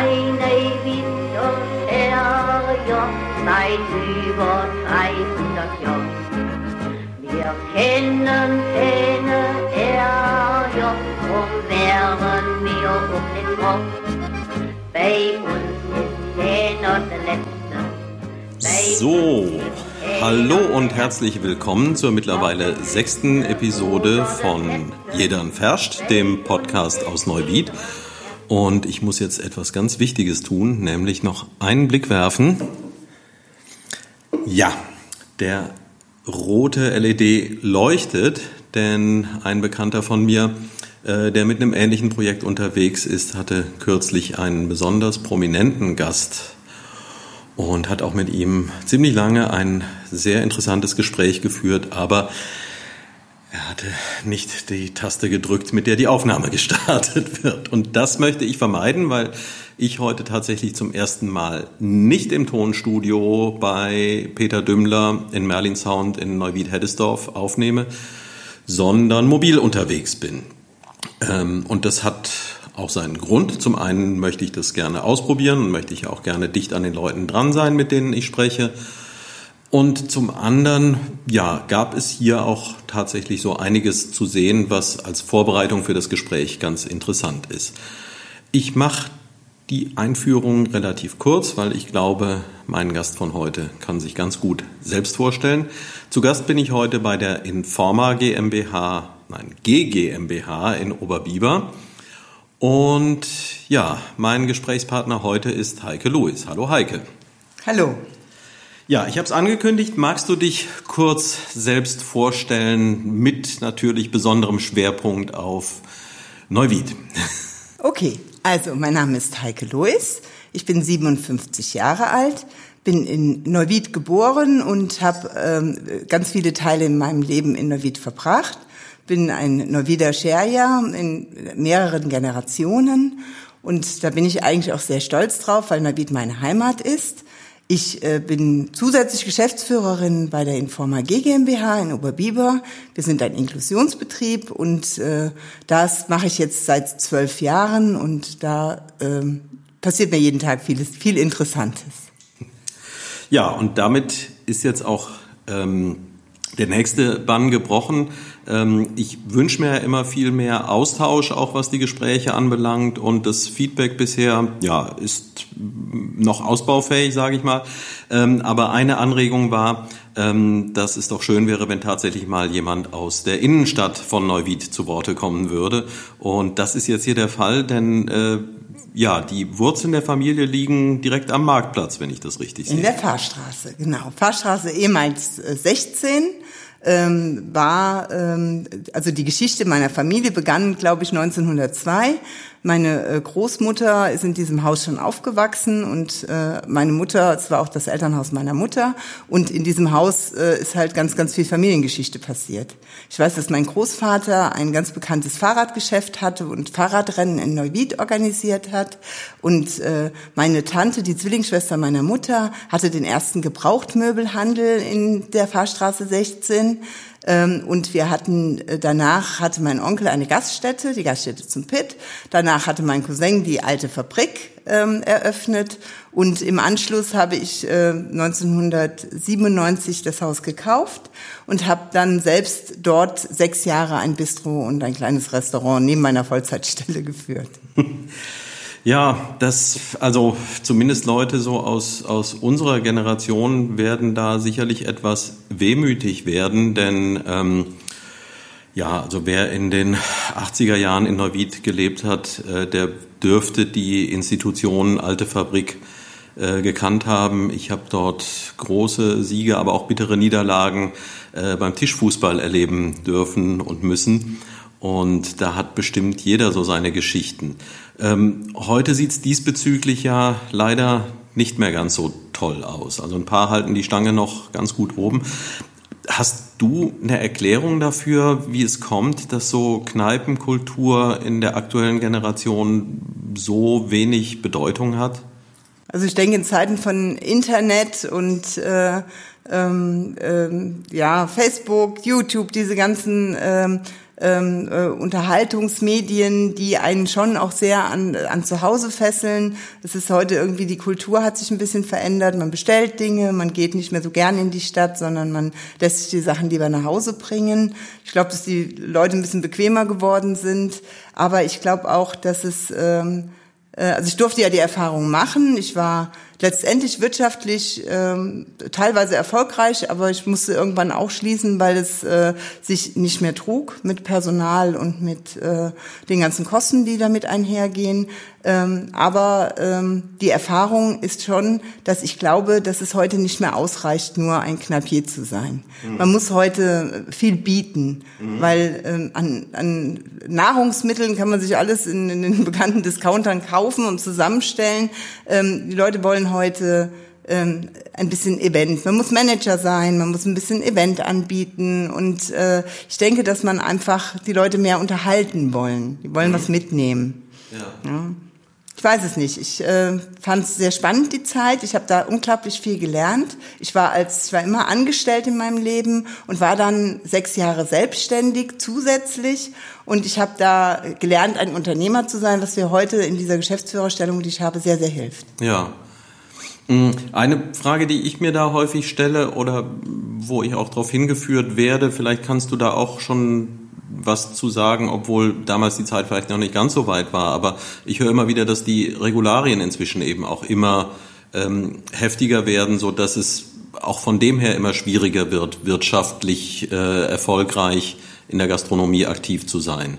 eine Winterferie seit über 300 Jahren. Wir kennen keine Ärger, drum wären wir auch nicht froh. Bei uns ist keiner der Letzte. So, hallo und herzlich willkommen zur mittlerweile sechsten Episode von Jedern Ferscht, dem Podcast aus Neuwied. Und ich muss jetzt etwas ganz Wichtiges tun, nämlich noch einen Blick werfen. Ja, der rote LED leuchtet, denn ein Bekannter von mir, äh, der mit einem ähnlichen Projekt unterwegs ist, hatte kürzlich einen besonders prominenten Gast und hat auch mit ihm ziemlich lange ein sehr interessantes Gespräch geführt, aber er hatte nicht die Taste gedrückt, mit der die Aufnahme gestartet wird. Und das möchte ich vermeiden, weil ich heute tatsächlich zum ersten Mal nicht im Tonstudio bei Peter Dümmler in Merlin Sound in Neuwied-Heddesdorf aufnehme, sondern mobil unterwegs bin. Ähm, und das hat auch seinen Grund. Zum einen möchte ich das gerne ausprobieren und möchte ich auch gerne dicht an den Leuten dran sein, mit denen ich spreche. Und zum anderen, ja, gab es hier auch tatsächlich so einiges zu sehen, was als Vorbereitung für das Gespräch ganz interessant ist. Ich mache die Einführung relativ kurz, weil ich glaube, mein Gast von heute kann sich ganz gut selbst vorstellen. Zu Gast bin ich heute bei der Informa GmbH, nein, GGMBH in Oberbiber. Und ja, mein Gesprächspartner heute ist Heike Louis. Hallo Heike. Hallo. Ja, ich habe es angekündigt. Magst du dich kurz selbst vorstellen mit natürlich besonderem Schwerpunkt auf Neuwied? Okay, also mein Name ist Heike Louis. Ich bin 57 Jahre alt, bin in Neuwied geboren und habe ähm, ganz viele Teile in meinem Leben in Neuwied verbracht. Bin ein Neuwieder Scherja in mehreren Generationen und da bin ich eigentlich auch sehr stolz drauf, weil Neuwied meine Heimat ist. Ich äh, bin zusätzlich Geschäftsführerin bei der Informa G GmbH in Oberbiber. Wir sind ein Inklusionsbetrieb und äh, das mache ich jetzt seit zwölf Jahren und da äh, passiert mir jeden Tag vieles, viel Interessantes. Ja, und damit ist jetzt auch ähm, der nächste Bann gebrochen. Ähm, ich wünsche mir ja immer viel mehr Austausch, auch was die Gespräche anbelangt. Und das Feedback bisher, ja, ist noch ausbaufähig, sage ich mal. Ähm, aber eine Anregung war, ähm, dass es doch schön wäre, wenn tatsächlich mal jemand aus der Innenstadt von Neuwied zu Worte kommen würde. Und das ist jetzt hier der Fall, denn äh, ja, die Wurzeln der Familie liegen direkt am Marktplatz, wenn ich das richtig sehe. In der Fahrstraße, genau. Fahrstraße ehemals 16 ähm, war, ähm, also die Geschichte meiner Familie begann, glaube ich, 1902. Meine äh, Großmutter ist in diesem Haus schon aufgewachsen und äh, meine Mutter, es war auch das Elternhaus meiner Mutter. Und in diesem Haus äh, ist halt ganz, ganz viel Familiengeschichte passiert. Ich weiß, dass mein Großvater ein ganz bekanntes Fahrradgeschäft hatte und Fahrradrennen in Neuwied organisiert hat. Und meine Tante, die Zwillingsschwester meiner Mutter, hatte den ersten Gebrauchtmöbelhandel in der Fahrstraße 16 ähm, und wir hatten, äh, danach hatte mein Onkel eine Gaststätte, die Gaststätte zum Pitt. Danach hatte mein Cousin die alte Fabrik ähm, eröffnet. Und im Anschluss habe ich äh, 1997 das Haus gekauft und habe dann selbst dort sechs Jahre ein Bistro und ein kleines Restaurant neben meiner Vollzeitstelle geführt. Ja, das, also zumindest Leute so aus, aus unserer Generation werden da sicherlich etwas wehmütig werden, denn ähm, ja, also wer in den 80er Jahren in Neuwied gelebt hat, äh, der dürfte die Institution Alte Fabrik äh, gekannt haben. Ich habe dort große Siege, aber auch bittere Niederlagen äh, beim Tischfußball erleben dürfen und müssen. Und da hat bestimmt jeder so seine Geschichten. Ähm, heute sieht es diesbezüglich ja leider nicht mehr ganz so toll aus. Also ein paar halten die Stange noch ganz gut oben. Hast du eine Erklärung dafür, wie es kommt, dass so Kneipenkultur in der aktuellen Generation so wenig Bedeutung hat? Also ich denke, in Zeiten von Internet und äh, ähm, ähm, ja, Facebook, YouTube, diese ganzen ähm, ähm, äh, Unterhaltungsmedien, die einen schon auch sehr an, an zu Hause fesseln. Es ist heute irgendwie, die Kultur hat sich ein bisschen verändert. Man bestellt Dinge, man geht nicht mehr so gern in die Stadt, sondern man lässt sich die Sachen lieber nach Hause bringen. Ich glaube, dass die Leute ein bisschen bequemer geworden sind. Aber ich glaube auch, dass es, ähm, äh, also ich durfte ja die Erfahrung machen. Ich war letztendlich wirtschaftlich ähm, teilweise erfolgreich, aber ich musste irgendwann auch schließen, weil es äh, sich nicht mehr trug mit Personal und mit äh, den ganzen Kosten, die damit einhergehen. Ähm, aber ähm, die Erfahrung ist schon, dass ich glaube, dass es heute nicht mehr ausreicht, nur ein Kneipier zu sein. Mhm. Man muss heute viel bieten, mhm. weil ähm, an, an Nahrungsmitteln kann man sich alles in, in den bekannten Discountern kaufen und zusammenstellen. Ähm, die Leute wollen heute ähm, ein bisschen Event. Man muss Manager sein, man muss ein bisschen Event anbieten und äh, ich denke, dass man einfach die Leute mehr unterhalten wollen. Die wollen mhm. was mitnehmen. Ja. ja. Ich weiß es nicht. Ich äh, fand es sehr spannend die Zeit. Ich habe da unglaublich viel gelernt. Ich war als ich war immer angestellt in meinem Leben und war dann sechs Jahre selbstständig zusätzlich und ich habe da gelernt, ein Unternehmer zu sein, was mir heute in dieser Geschäftsführerstellung, die ich habe, sehr sehr hilft. Ja. Eine Frage, die ich mir da häufig stelle oder wo ich auch darauf hingeführt werde, vielleicht kannst du da auch schon was zu sagen, obwohl damals die Zeit vielleicht noch nicht ganz so weit war. Aber ich höre immer wieder, dass die Regularien inzwischen eben auch immer ähm, heftiger werden, so dass es auch von dem her immer schwieriger wird, wirtschaftlich äh, erfolgreich in der Gastronomie aktiv zu sein.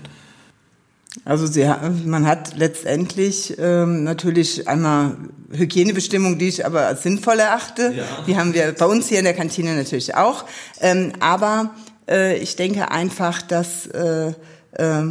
Also sie, man hat letztendlich ähm, natürlich einmal Hygienebestimmungen, die ich aber als sinnvoll erachte. Ja. Die haben wir bei uns hier in der Kantine natürlich auch. Ähm, aber äh, ich denke einfach, dass äh, äh,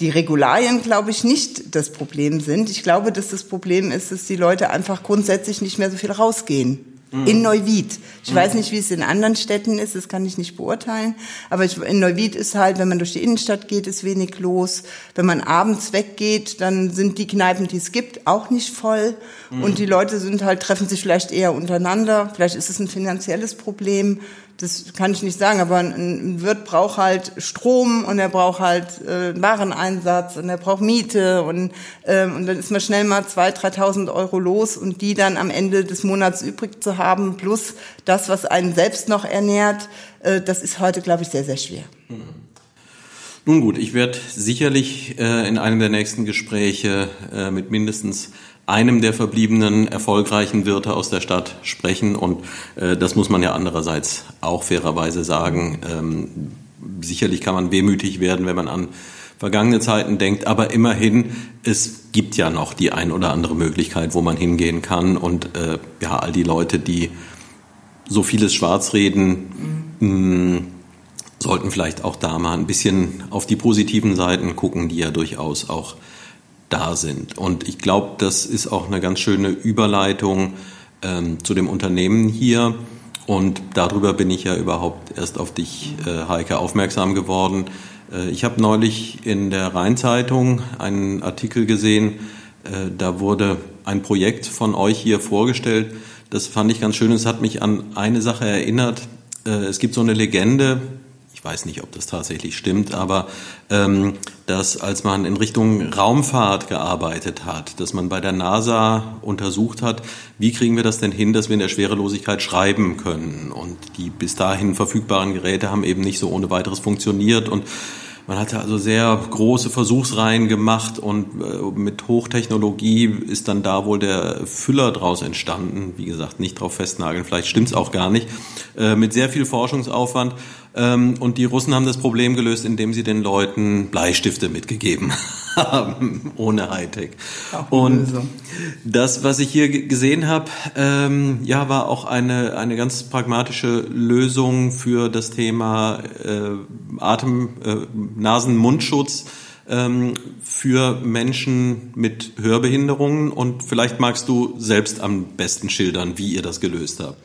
die Regularien, glaube ich, nicht das Problem sind. Ich glaube, dass das Problem ist, dass die Leute einfach grundsätzlich nicht mehr so viel rausgehen. Mhm. In Neuwied. Ich mhm. weiß nicht, wie es in anderen Städten ist, das kann ich nicht beurteilen. Aber ich, in Neuwied ist halt, wenn man durch die Innenstadt geht, ist wenig los. Wenn man abends weggeht, dann sind die Kneipen, die es gibt, auch nicht voll. Mhm. Und die Leute sind halt, treffen sich vielleicht eher untereinander. Vielleicht ist es ein finanzielles Problem das kann ich nicht sagen, aber ein Wirt braucht halt Strom und er braucht halt äh, Wareneinsatz und er braucht Miete und, ähm, und dann ist man schnell mal 2.000, 3.000 Euro los und die dann am Ende des Monats übrig zu haben, plus das, was einen selbst noch ernährt, äh, das ist heute, glaube ich, sehr, sehr schwer. Nun gut, ich werde sicherlich äh, in einem der nächsten Gespräche äh, mit mindestens einem der verbliebenen erfolgreichen Wirte aus der Stadt sprechen. Und äh, das muss man ja andererseits auch fairerweise sagen. Ähm, sicherlich kann man wehmütig werden, wenn man an vergangene Zeiten denkt, aber immerhin, es gibt ja noch die ein oder andere Möglichkeit, wo man hingehen kann. Und äh, ja, all die Leute, die so vieles schwarz reden, mh, sollten vielleicht auch da mal ein bisschen auf die positiven Seiten gucken, die ja durchaus auch da sind. Und ich glaube, das ist auch eine ganz schöne Überleitung ähm, zu dem Unternehmen hier. Und darüber bin ich ja überhaupt erst auf dich, äh, Heike, aufmerksam geworden. Äh, ich habe neulich in der Rheinzeitung einen Artikel gesehen, äh, da wurde ein Projekt von euch hier vorgestellt. Das fand ich ganz schön. Es hat mich an eine Sache erinnert. Äh, es gibt so eine Legende, ich weiß nicht, ob das tatsächlich stimmt, aber ähm, dass als man in Richtung Raumfahrt gearbeitet hat, dass man bei der NASA untersucht hat, wie kriegen wir das denn hin, dass wir in der Schwerelosigkeit schreiben können. Und die bis dahin verfügbaren Geräte haben eben nicht so ohne weiteres funktioniert und man hatte also sehr große Versuchsreihen gemacht und äh, mit Hochtechnologie ist dann da wohl der Füller draus entstanden. Wie gesagt, nicht drauf festnageln, vielleicht stimmt's auch gar nicht. Äh, mit sehr viel Forschungsaufwand. Ähm, und die Russen haben das Problem gelöst, indem sie den Leuten Bleistifte mitgegeben haben, ohne Hightech. Und das, was ich hier gesehen habe, ähm, ja, war auch eine, eine ganz pragmatische Lösung für das Thema äh, Atem, äh, Nasen-Mundschutz ähm, für Menschen mit Hörbehinderungen. Und vielleicht magst du selbst am besten schildern, wie ihr das gelöst habt.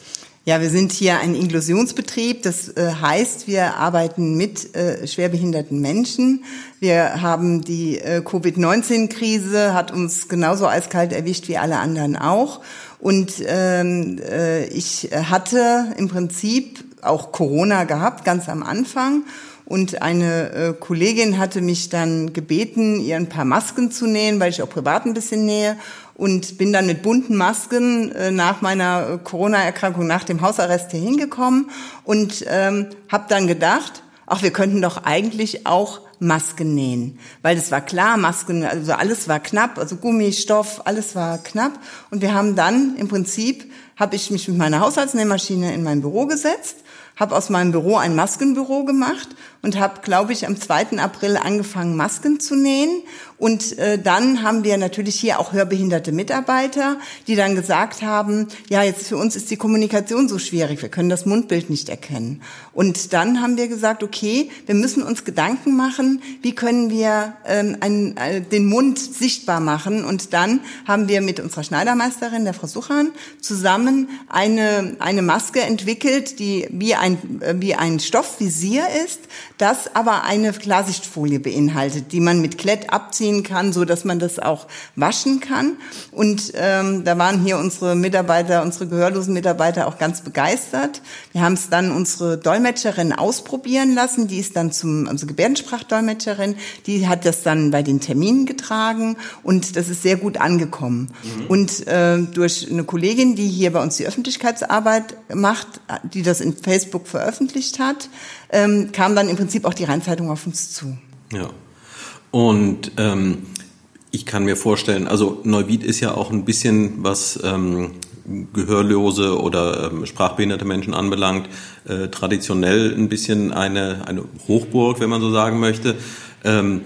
Ja, wir sind hier ein Inklusionsbetrieb. Das äh, heißt, wir arbeiten mit äh, schwerbehinderten Menschen. Wir haben die äh, Covid-19-Krise, hat uns genauso eiskalt erwischt wie alle anderen auch. Und ähm, äh, ich hatte im Prinzip auch Corona gehabt, ganz am Anfang und eine Kollegin hatte mich dann gebeten, ihr ein paar Masken zu nähen, weil ich auch privat ein bisschen nähe und bin dann mit bunten Masken äh, nach meiner Corona-Erkrankung, nach dem Hausarrest hier hingekommen und ähm, habe dann gedacht, ach, wir könnten doch eigentlich auch Masken nähen, weil es war klar, Masken, also alles war knapp, also Gummi, Stoff, alles war knapp. Und wir haben dann im Prinzip habe ich mich mit meiner Haushaltsnähmaschine in mein Büro gesetzt habe aus meinem Büro ein Maskenbüro gemacht und habe, glaube ich, am 2. April angefangen, Masken zu nähen. Und äh, dann haben wir natürlich hier auch hörbehinderte Mitarbeiter, die dann gesagt haben, ja, jetzt für uns ist die Kommunikation so schwierig, wir können das Mundbild nicht erkennen. Und dann haben wir gesagt, okay, wir müssen uns Gedanken machen, wie können wir ähm, ein, äh, den Mund sichtbar machen. Und dann haben wir mit unserer Schneidermeisterin, der Frau Suchan, zusammen eine, eine Maske entwickelt, die wie ein, äh, wie ein Stoffvisier ist, das aber eine Klarsichtfolie beinhaltet, die man mit Klett abziehen kann, so dass man das auch waschen kann. Und ähm, da waren hier unsere Mitarbeiter, unsere gehörlosen Mitarbeiter auch ganz begeistert. Wir haben es dann unsere Dolmetscherin ausprobieren lassen, die ist dann zum, also Gebärdensprachdolmetscherin, die hat das dann bei den Terminen getragen und das ist sehr gut angekommen. Mhm. Und äh, durch eine Kollegin, die hier bei uns die Öffentlichkeitsarbeit macht, die das in Facebook Facebook veröffentlicht hat, ähm, kam dann im Prinzip auch die Rheinzeitung auf uns zu. Ja. Und ähm, ich kann mir vorstellen, also Neuwied ist ja auch ein bisschen, was ähm, gehörlose oder ähm, sprachbehinderte Menschen anbelangt, äh, traditionell ein bisschen eine, eine Hochburg, wenn man so sagen möchte. Ähm,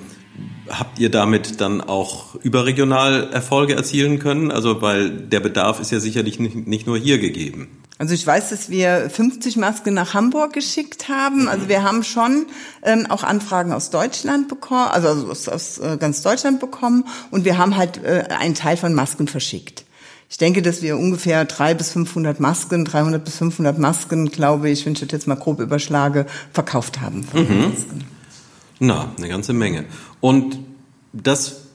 habt ihr damit dann auch überregional Erfolge erzielen können? Also, weil der Bedarf ist ja sicherlich nicht, nicht nur hier gegeben. Also ich weiß, dass wir 50 Masken nach Hamburg geschickt haben. Mhm. Also wir haben schon ähm, auch Anfragen aus Deutschland bekommen, also aus, aus äh, ganz Deutschland bekommen. Und wir haben halt äh, einen Teil von Masken verschickt. Ich denke, dass wir ungefähr drei bis 500 Masken, 300 bis 500 Masken, glaube ich, wenn ich das jetzt mal grob überschlage, verkauft haben. Mhm. Na, eine ganze Menge. Und das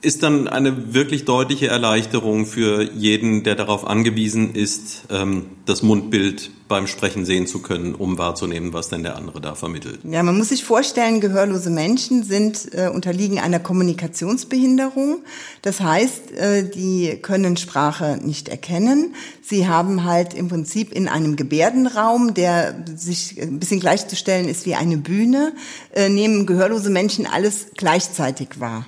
ist dann eine wirklich deutliche Erleichterung für jeden, der darauf angewiesen ist, ähm, das Mundbild beim Sprechen sehen zu können, um wahrzunehmen, was denn der andere da vermittelt. Ja, man muss sich vorstellen, gehörlose Menschen sind äh, unterliegen einer Kommunikationsbehinderung. Das heißt, äh, die können Sprache nicht erkennen. Sie haben halt im Prinzip in einem Gebärdenraum, der sich ein bisschen gleichzustellen ist wie eine Bühne, äh, nehmen gehörlose Menschen alles gleichzeitig wahr.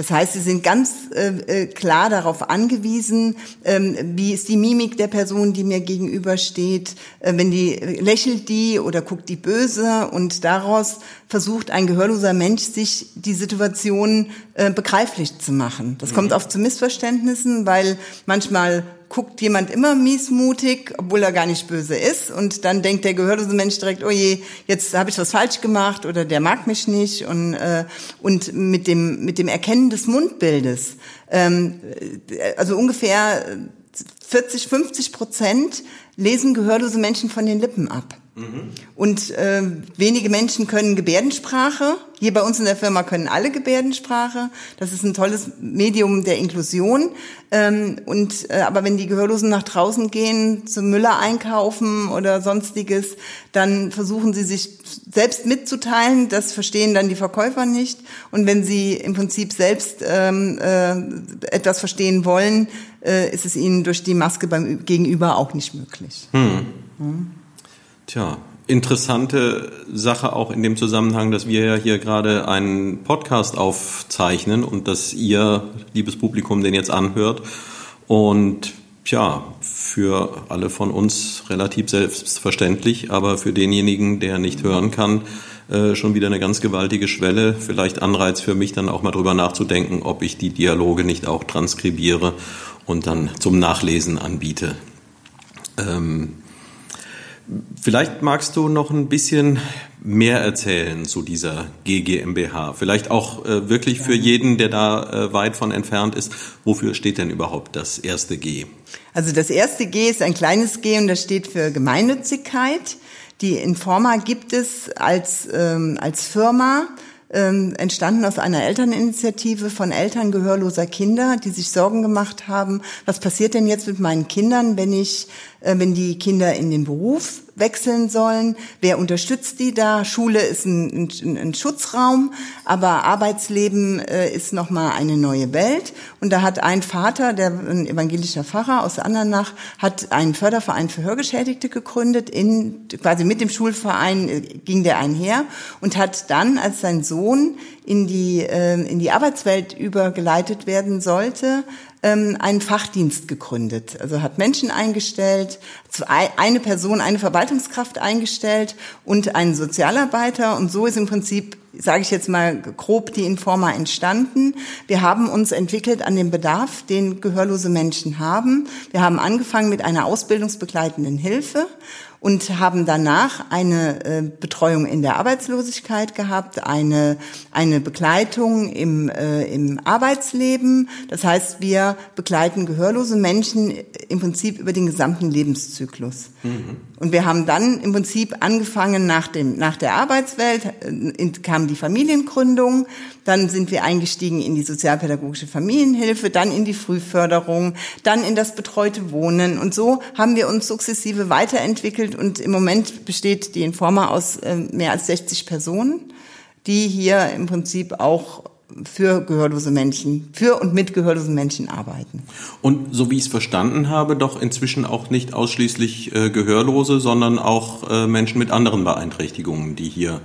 Das heißt, sie sind ganz äh, äh, klar darauf angewiesen, ähm, wie ist die Mimik der Person, die mir gegenübersteht. Äh, wenn die lächelt die oder guckt die böse und daraus versucht ein gehörloser Mensch, sich die Situation äh, begreiflich zu machen. Das mhm. kommt oft zu Missverständnissen, weil manchmal guckt jemand immer miesmutig, obwohl er gar nicht böse ist. Und dann denkt der gehörlose Mensch direkt, oh je, jetzt habe ich was falsch gemacht oder der mag mich nicht. Und, äh, und mit, dem, mit dem Erkennen des Mundbildes, ähm, äh, also ungefähr 40, 50 Prozent lesen gehörlose Menschen von den Lippen ab. Und äh, wenige Menschen können Gebärdensprache. Hier bei uns in der Firma können alle Gebärdensprache. Das ist ein tolles Medium der Inklusion. Ähm, und äh, aber wenn die Gehörlosen nach draußen gehen, zum Müller einkaufen oder sonstiges, dann versuchen sie sich selbst mitzuteilen. Das verstehen dann die Verkäufer nicht. Und wenn sie im Prinzip selbst ähm, äh, etwas verstehen wollen, äh, ist es ihnen durch die Maske beim Gegenüber auch nicht möglich. Hm. Hm. Tja, interessante Sache auch in dem Zusammenhang, dass wir ja hier gerade einen Podcast aufzeichnen und dass ihr, liebes Publikum, den jetzt anhört und Tja, für alle von uns relativ selbstverständlich, aber für denjenigen, der nicht hören kann, äh, schon wieder eine ganz gewaltige Schwelle. Vielleicht Anreiz für mich dann auch mal drüber nachzudenken, ob ich die Dialoge nicht auch transkribiere und dann zum Nachlesen anbiete. Ähm, Vielleicht magst du noch ein bisschen mehr erzählen zu dieser GGMBH. Vielleicht auch äh, wirklich für jeden, der da äh, weit von entfernt ist. Wofür steht denn überhaupt das erste G? Also das erste G ist ein kleines G und das steht für Gemeinnützigkeit. Die Informa gibt es als, ähm, als Firma ähm, entstanden aus einer Elterninitiative von Eltern gehörloser Kinder, die sich Sorgen gemacht haben, was passiert denn jetzt mit meinen Kindern, wenn ich wenn die Kinder in den Beruf wechseln sollen. Wer unterstützt die da? Schule ist ein, ein, ein Schutzraum, aber Arbeitsleben äh, ist nochmal eine neue Welt. Und da hat ein Vater, der ein evangelischer Pfarrer aus Andernach, hat einen Förderverein für Hörgeschädigte gegründet. In, quasi mit dem Schulverein äh, ging der einher und hat dann, als sein Sohn in die, äh, in die Arbeitswelt übergeleitet werden sollte, ähm, einen Fachdienst gegründet. Also hat Menschen eingestellt, eine Person, eine Verwaltungskraft eingestellt und einen Sozialarbeiter. Und so ist im Prinzip, sage ich jetzt mal grob, die Informa entstanden. Wir haben uns entwickelt an dem Bedarf, den gehörlose Menschen haben. Wir haben angefangen mit einer ausbildungsbegleitenden Hilfe und haben danach eine äh, Betreuung in der Arbeitslosigkeit gehabt, eine, eine Begleitung im, äh, im Arbeitsleben. Das heißt, wir begleiten gehörlose Menschen im Prinzip über den gesamten Lebenszyklus. Mhm. Und wir haben dann im Prinzip angefangen nach, dem, nach der Arbeitswelt, äh, kam die Familiengründung, dann sind wir eingestiegen in die sozialpädagogische Familienhilfe, dann in die Frühförderung, dann in das betreute Wohnen. Und so haben wir uns sukzessive weiterentwickelt und im Moment besteht die Informa aus äh, mehr als 60 Personen, die hier im Prinzip auch für gehörlose Menschen, für und mit gehörlosen Menschen arbeiten. Und so wie ich es verstanden habe, doch inzwischen auch nicht ausschließlich äh, Gehörlose, sondern auch äh, Menschen mit anderen Beeinträchtigungen, die hier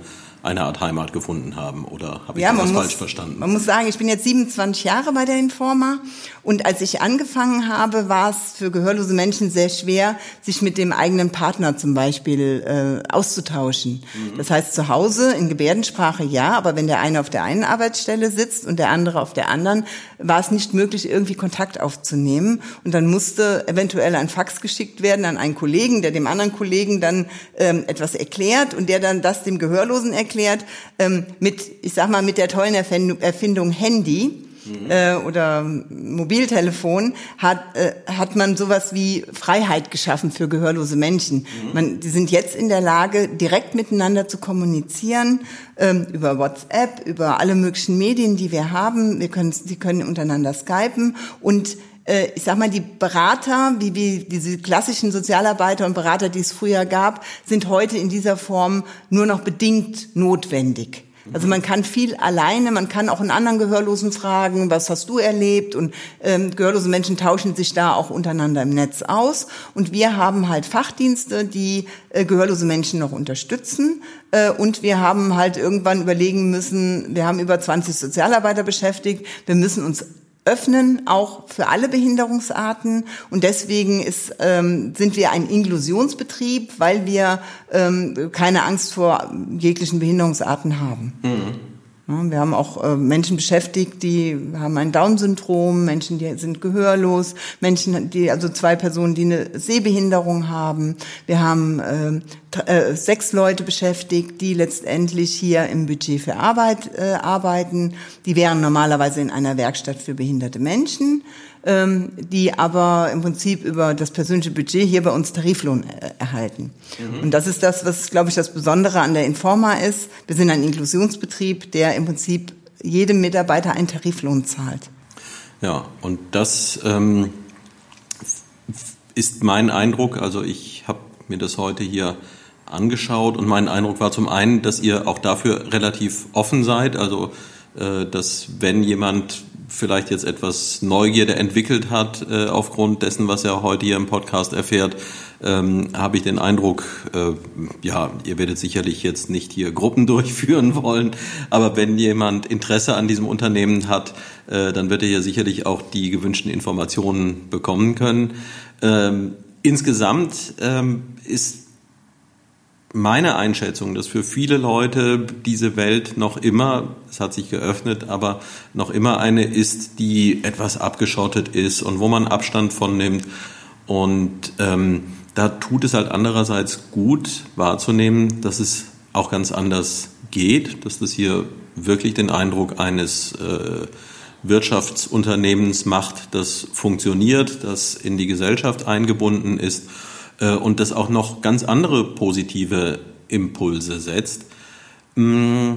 eine Art Heimat gefunden haben. Oder habe ich ja, das falsch verstanden? Man muss sagen, ich bin jetzt 27 Jahre bei der Informa und als ich angefangen habe, war es für gehörlose Menschen sehr schwer, sich mit dem eigenen Partner zum Beispiel äh, auszutauschen. Mhm. Das heißt, zu Hause in Gebärdensprache ja, aber wenn der eine auf der einen Arbeitsstelle sitzt und der andere auf der anderen, war es nicht möglich, irgendwie Kontakt aufzunehmen. Und dann musste eventuell ein Fax geschickt werden an einen Kollegen, der dem anderen Kollegen dann ähm, etwas erklärt und der dann das dem Gehörlosen erklärt erklärt, ähm, mit, ich sag mal, mit der tollen Erfindung, Erfindung Handy. Mhm. Äh, oder Mobiltelefon hat äh, hat man sowas wie Freiheit geschaffen für gehörlose Menschen. Mhm. Man, die sind jetzt in der Lage, direkt miteinander zu kommunizieren ähm, über WhatsApp, über alle möglichen Medien, die wir haben. Wir können, sie können untereinander skypen und äh, ich sag mal, die Berater, wie, wie diese klassischen Sozialarbeiter und Berater, die es früher gab, sind heute in dieser Form nur noch bedingt notwendig. Also man kann viel alleine, man kann auch einen anderen Gehörlosen fragen, was hast du erlebt? Und ähm, gehörlose Menschen tauschen sich da auch untereinander im Netz aus. Und wir haben halt Fachdienste, die äh, gehörlose Menschen noch unterstützen. Äh, und wir haben halt irgendwann überlegen müssen, wir haben über 20 Sozialarbeiter beschäftigt, wir müssen uns öffnen, auch für alle Behinderungsarten. Und deswegen ist, ähm, sind wir ein Inklusionsbetrieb, weil wir ähm, keine Angst vor jeglichen Behinderungsarten haben. Mhm. Wir haben auch äh, Menschen beschäftigt, die haben ein Down-Syndrom, Menschen, die sind gehörlos, Menschen, die also zwei Personen, die eine Sehbehinderung haben. Wir haben äh, äh, sechs Leute beschäftigt, die letztendlich hier im Budget für Arbeit äh, arbeiten. Die wären normalerweise in einer Werkstatt für behinderte Menschen ähm, die aber im Prinzip über das persönliche Budget hier bei uns Tariflohn äh, erhalten. Mhm. Und das ist das, was, glaube ich, das Besondere an der Informa ist. Wir sind ein Inklusionsbetrieb, der im Prinzip jedem Mitarbeiter einen Tariflohn zahlt. Ja, und das ähm, ist mein Eindruck. Also ich habe mir das heute hier angeschaut und mein Eindruck war zum einen, dass ihr auch dafür relativ offen seid. Also äh, dass wenn jemand vielleicht jetzt etwas Neugierde entwickelt hat äh, aufgrund dessen, was er heute hier im Podcast erfährt, ähm, habe ich den Eindruck, äh, ja, ihr werdet sicherlich jetzt nicht hier Gruppen durchführen wollen, aber wenn jemand Interesse an diesem Unternehmen hat, äh, dann wird er hier sicherlich auch die gewünschten Informationen bekommen können. Ähm, insgesamt ähm, ist meine Einschätzung, dass für viele Leute diese Welt noch immer, es hat sich geöffnet, aber noch immer eine ist, die etwas abgeschottet ist und wo man Abstand von nimmt. Und ähm, da tut es halt andererseits gut wahrzunehmen, dass es auch ganz anders geht, dass das hier wirklich den Eindruck eines äh, Wirtschaftsunternehmens macht, das funktioniert, das in die Gesellschaft eingebunden ist und das auch noch ganz andere positive Impulse setzt. Mm,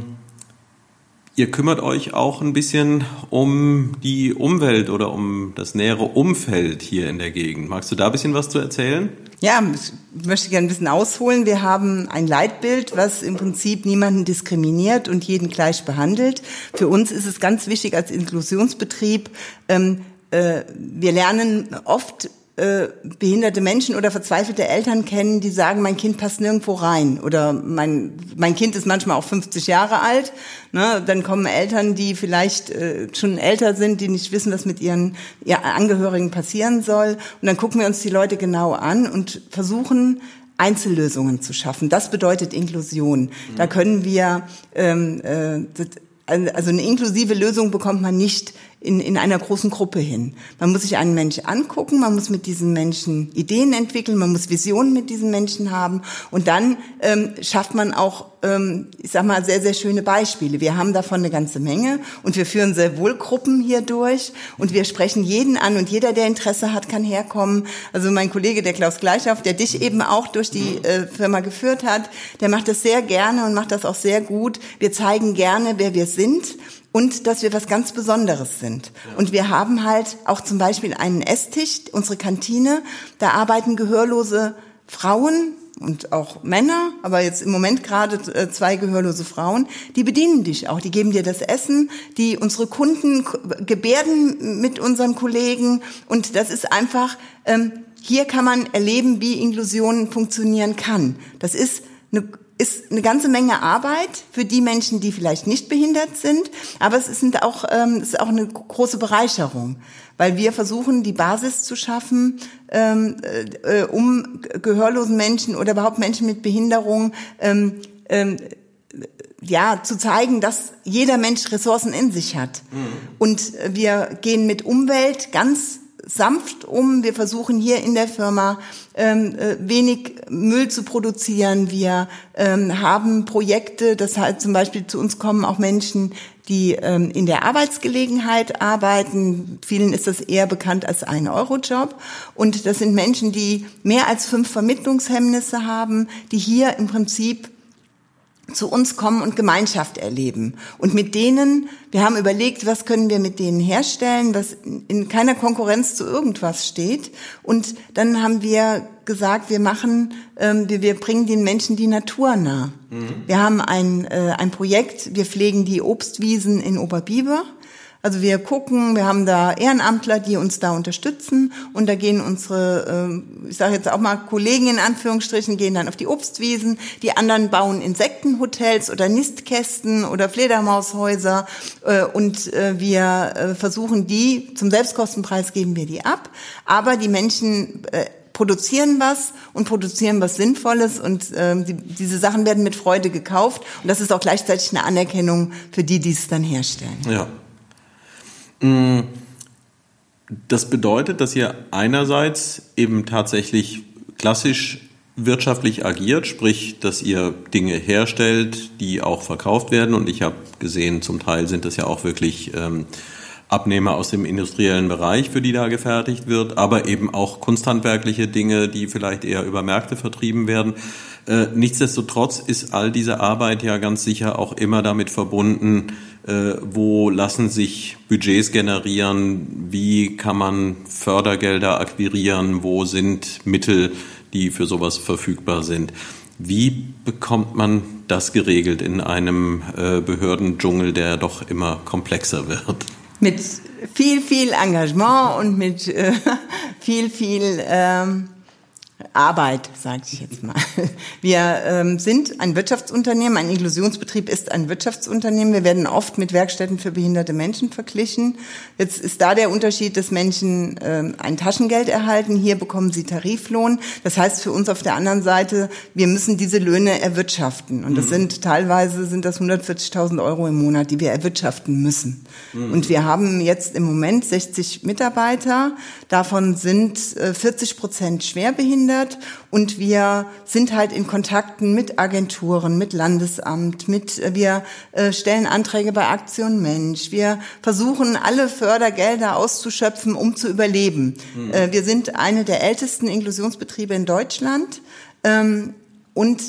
Ihr kümmert euch auch ein bisschen um die Umwelt oder um das nähere Umfeld hier in der Gegend. Magst du da ein bisschen was zu erzählen? Ja, ich möchte gerne ein bisschen ausholen. Wir haben ein Leitbild, was im Prinzip niemanden diskriminiert und jeden gleich behandelt. Für uns ist es ganz wichtig als Inklusionsbetrieb, ähm, äh, wir lernen oft äh, behinderte Menschen oder verzweifelte Eltern kennen, die sagen, mein Kind passt nirgendwo rein oder mein, mein Kind ist manchmal auch 50 Jahre alt. Ne? Dann kommen Eltern, die vielleicht äh, schon älter sind, die nicht wissen, was mit ihren ja, Angehörigen passieren soll. Und dann gucken wir uns die Leute genau an und versuchen, Einzellösungen zu schaffen. Das bedeutet Inklusion. Mhm. Da können wir ähm, äh, also eine inklusive Lösung bekommt man nicht in, in einer großen Gruppe hin. Man muss sich einen Mensch angucken, man muss mit diesen Menschen Ideen entwickeln, man muss Visionen mit diesen Menschen haben und dann ähm, schafft man auch, ähm, ich sag mal, sehr, sehr schöne Beispiele. Wir haben davon eine ganze Menge und wir führen sehr wohl Gruppen hier durch und wir sprechen jeden an und jeder, der Interesse hat, kann herkommen. Also mein Kollege, der Klaus Gleichhoff, der dich eben auch durch die äh, Firma geführt hat, der macht das sehr gerne und macht das auch sehr gut. Wir zeigen gerne, wer wir sind und dass wir was ganz Besonderes sind. Ja. Und wir haben halt auch zum Beispiel einen Esstisch, unsere Kantine, da arbeiten gehörlose Frauen und auch Männer, aber jetzt im Moment gerade äh, zwei gehörlose Frauen, die bedienen dich auch, die geben dir das Essen, die unsere Kunden gebärden mit unseren Kollegen und das ist einfach, ähm, hier kann man erleben, wie Inklusion funktionieren kann. Das ist eine ist eine ganze Menge Arbeit für die Menschen, die vielleicht nicht behindert sind, aber es ist auch, ähm, es ist auch eine große Bereicherung, weil wir versuchen, die Basis zu schaffen, ähm, äh, um gehörlosen Menschen oder überhaupt Menschen mit Behinderung ähm, ähm, ja, zu zeigen, dass jeder Mensch Ressourcen in sich hat. Mhm. Und wir gehen mit Umwelt ganz sanft um. Wir versuchen hier in der Firma ähm, äh, wenig Müll zu produzieren. Wir ähm, haben Projekte, das heißt zum Beispiel zu uns kommen auch Menschen, die ähm, in der Arbeitsgelegenheit arbeiten. Vielen ist das eher bekannt als ein Eurojob. Und das sind Menschen, die mehr als fünf Vermittlungshemmnisse haben, die hier im Prinzip zu uns kommen und Gemeinschaft erleben. Und mit denen, wir haben überlegt, was können wir mit denen herstellen, was in keiner Konkurrenz zu irgendwas steht. Und dann haben wir gesagt, wir machen, ähm, wir, wir bringen den Menschen die Natur nah. Mhm. Wir haben ein, äh, ein Projekt, wir pflegen die Obstwiesen in Oberbiber. Also wir gucken, wir haben da Ehrenamtler, die uns da unterstützen. Und da gehen unsere, äh, ich sage jetzt auch mal Kollegen in Anführungsstrichen, gehen dann auf die Obstwiesen, die anderen bauen Insektenhotels oder Nistkästen oder Fledermaushäuser. Äh, und äh, wir versuchen die, zum Selbstkostenpreis geben wir die ab, aber die Menschen produzieren was und produzieren was Sinnvolles. Und ähm, die, diese Sachen werden mit Freude gekauft. Und das ist auch gleichzeitig eine Anerkennung für die, die es dann herstellen. Ja. Das bedeutet, dass ihr einerseits eben tatsächlich klassisch wirtschaftlich agiert, sprich, dass ihr Dinge herstellt, die auch verkauft werden. Und ich habe gesehen, zum Teil sind das ja auch wirklich ähm, Abnehmer aus dem industriellen Bereich, für die da gefertigt wird, aber eben auch kunsthandwerkliche Dinge, die vielleicht eher über Märkte vertrieben werden. Äh, nichtsdestotrotz ist all diese Arbeit ja ganz sicher auch immer damit verbunden, äh, wo lassen sich Budgets generieren, wie kann man Fördergelder akquirieren, wo sind Mittel, die für sowas verfügbar sind. Wie bekommt man das geregelt in einem äh, Behördendschungel, der doch immer komplexer wird? Mit viel, viel Engagement und mit äh, viel, viel ähm Arbeit, sage ich jetzt mal. Wir ähm, sind ein Wirtschaftsunternehmen, ein Inklusionsbetrieb ist ein Wirtschaftsunternehmen. Wir werden oft mit Werkstätten für behinderte Menschen verglichen. Jetzt ist da der Unterschied, dass Menschen ähm, ein Taschengeld erhalten. Hier bekommen sie Tariflohn. Das heißt für uns auf der anderen Seite, wir müssen diese Löhne erwirtschaften. Und das mhm. sind teilweise sind das 140.000 Euro im Monat, die wir erwirtschaften müssen. Mhm. Und wir haben jetzt im Moment 60 Mitarbeiter. Davon sind äh, 40 Prozent schwerbehindert verändert und wir sind halt in Kontakten mit Agenturen, mit Landesamt, mit äh, wir äh, stellen Anträge bei Aktion Mensch, wir versuchen alle Fördergelder auszuschöpfen, um zu überleben. Mhm. wir sind eine der ältesten Inklusionsbetriebe in Deutschland ähm, und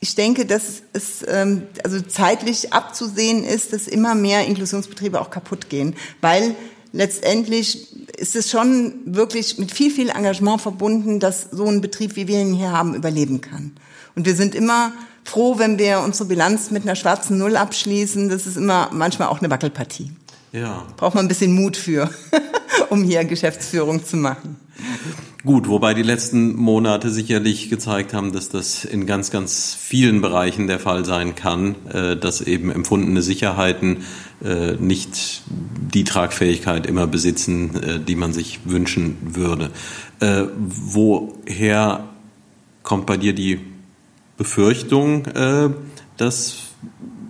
ich denke, dass es ähm, also zeitlich abzusehen ist, dass immer mehr Inklusionsbetriebe auch kaputt gehen, weil letztendlich ist es schon wirklich mit viel, viel Engagement verbunden, dass so ein Betrieb, wie wir ihn hier haben, überleben kann. Und wir sind immer froh, wenn wir unsere Bilanz mit einer schwarzen Null abschließen. Das ist immer manchmal auch eine Wackelpartie. Ja. Braucht man ein bisschen Mut für, um hier Geschäftsführung zu machen. Gut, wobei die letzten Monate sicherlich gezeigt haben, dass das in ganz, ganz vielen Bereichen der Fall sein kann, äh, dass eben empfundene Sicherheiten nicht die Tragfähigkeit immer besitzen, äh, die man sich wünschen würde. Woher kommt bei dir die Befürchtung, dass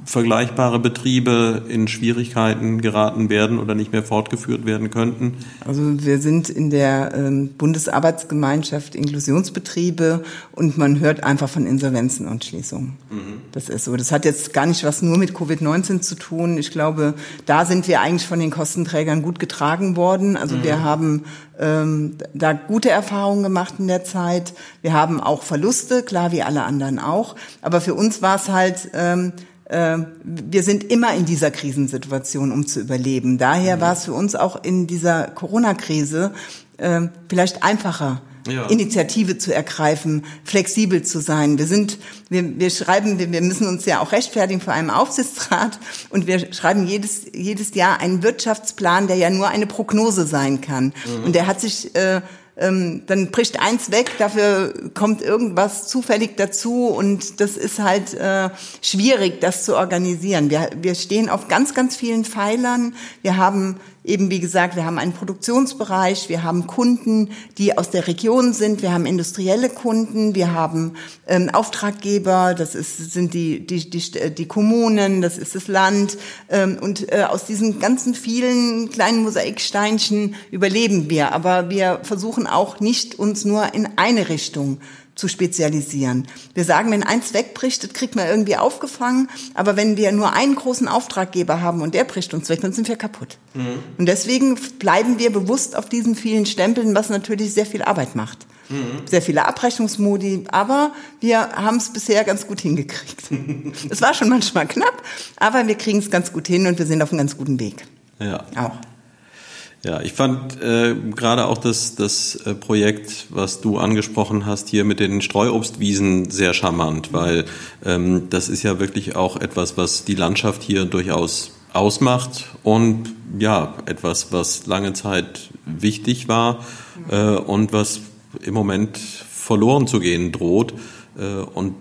vergleichbare Betriebe in Schwierigkeiten geraten werden oder nicht mehr fortgeführt werden könnten? Also wir sind in der ähm, Bundesarbeitsgemeinschaft Inklusionsbetriebe und man hört einfach von Insolvenzen und Schließungen. Mhm. Das ist so. Das hat jetzt gar nicht was nur mit Covid-19 zu tun. Ich glaube, da sind wir eigentlich von den Kostenträgern gut getragen worden. Also mhm. wir haben ähm, da gute Erfahrungen gemacht in der Zeit. Wir haben auch Verluste, klar wie alle anderen auch. Aber für uns war es halt ähm, äh, wir sind immer in dieser Krisensituation, um zu überleben. Daher mhm. war es für uns auch in dieser Corona-Krise äh, vielleicht einfacher, ja. Initiative zu ergreifen, flexibel zu sein. Wir sind, wir, wir schreiben, wir, wir müssen uns ja auch rechtfertigen vor einem Aufsichtsrat und wir schreiben jedes, jedes Jahr einen Wirtschaftsplan, der ja nur eine Prognose sein kann. Mhm. Und der hat sich äh, ähm, dann bricht eins weg, dafür kommt irgendwas zufällig dazu und das ist halt äh, schwierig, das zu organisieren. Wir, wir stehen auf ganz, ganz vielen Pfeilern. Wir haben eben, wie gesagt, wir haben einen Produktionsbereich, wir haben Kunden, die aus der Region sind, wir haben industrielle Kunden, wir haben ähm, Auftraggeber, das ist, sind die, die, die, die Kommunen, das ist das Land. Ähm, und äh, aus diesen ganzen vielen kleinen Mosaiksteinchen überleben wir. Aber wir versuchen auch nicht, uns nur in eine Richtung zu spezialisieren. Wir sagen, wenn eins wegbricht, das kriegt man irgendwie aufgefangen, aber wenn wir nur einen großen Auftraggeber haben und der bricht uns weg, dann sind wir kaputt. Mhm. Und deswegen bleiben wir bewusst auf diesen vielen Stempeln, was natürlich sehr viel Arbeit macht. Mhm. Sehr viele Abrechnungsmodi, aber wir haben es bisher ganz gut hingekriegt. es war schon manchmal knapp, aber wir kriegen es ganz gut hin und wir sind auf einem ganz guten Weg. Ja. Auch. Ja, ich fand äh, gerade auch das, das äh, Projekt, was du angesprochen hast, hier mit den Streuobstwiesen sehr charmant, weil ähm, das ist ja wirklich auch etwas, was die Landschaft hier durchaus ausmacht und ja, etwas, was lange Zeit wichtig war äh, und was im Moment verloren zu gehen droht äh, und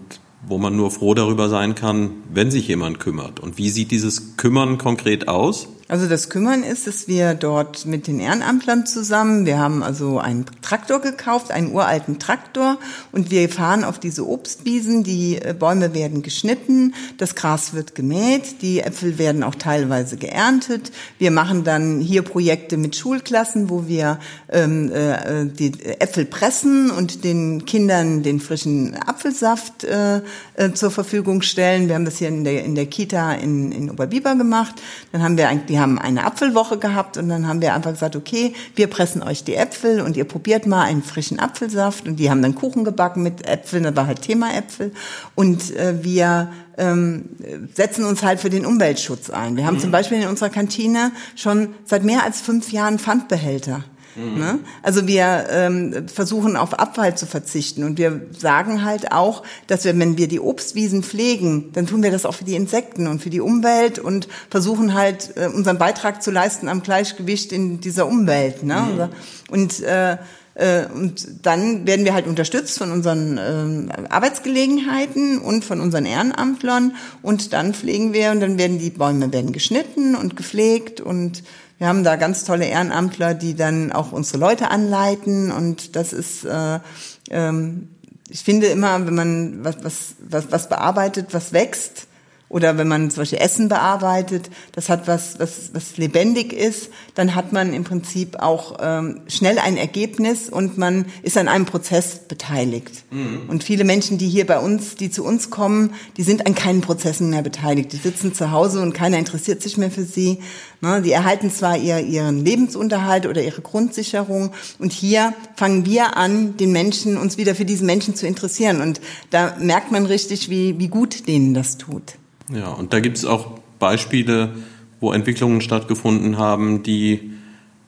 wo man nur froh darüber sein kann, wenn sich jemand kümmert. Und wie sieht dieses Kümmern konkret aus? Also das Kümmern ist, dass wir dort mit den Ehrenamtlern zusammen, wir haben also einen Traktor gekauft, einen uralten Traktor und wir fahren auf diese Obstwiesen, die äh, Bäume werden geschnitten, das Gras wird gemäht, die Äpfel werden auch teilweise geerntet. Wir machen dann hier Projekte mit Schulklassen, wo wir ähm, äh, die Äpfel pressen und den Kindern den frischen Apfelsaft äh, äh, zur Verfügung stellen. Wir haben das hier in der, in der Kita in, in Oberbiber gemacht. Dann haben wir eigentlich wir haben eine Apfelwoche gehabt und dann haben wir einfach gesagt, okay, wir pressen euch die Äpfel und ihr probiert mal einen frischen Apfelsaft und die haben dann Kuchen gebacken mit Äpfeln, das war halt Thema Äpfel und äh, wir ähm, setzen uns halt für den Umweltschutz ein. Wir haben mhm. zum Beispiel in unserer Kantine schon seit mehr als fünf Jahren Pfandbehälter. Mhm. Ne? Also wir ähm, versuchen auf Abfall zu verzichten und wir sagen halt auch, dass wir, wenn wir die Obstwiesen pflegen, dann tun wir das auch für die Insekten und für die Umwelt und versuchen halt äh, unseren Beitrag zu leisten am Gleichgewicht in dieser Umwelt. Ne? Mhm. Und äh, äh, und dann werden wir halt unterstützt von unseren äh, Arbeitsgelegenheiten und von unseren Ehrenamtlern und dann pflegen wir und dann werden die Bäume werden geschnitten und gepflegt und wir haben da ganz tolle Ehrenamtler, die dann auch unsere Leute anleiten. Und das ist, äh, ähm, ich finde immer, wenn man was, was, was, was bearbeitet, was wächst, oder wenn man zum Beispiel Essen bearbeitet, das hat was, was, was lebendig ist, dann hat man im Prinzip auch ähm, schnell ein Ergebnis und man ist an einem Prozess beteiligt. Mhm. Und viele Menschen, die hier bei uns, die zu uns kommen, die sind an keinen Prozessen mehr beteiligt. Die sitzen zu Hause und keiner interessiert sich mehr für sie. Ne? Die erhalten zwar ihr, ihren Lebensunterhalt oder ihre Grundsicherung und hier fangen wir an, den Menschen, uns wieder für diesen Menschen zu interessieren. Und da merkt man richtig, wie, wie gut denen das tut. Ja, und da gibt es auch Beispiele, wo Entwicklungen stattgefunden haben, die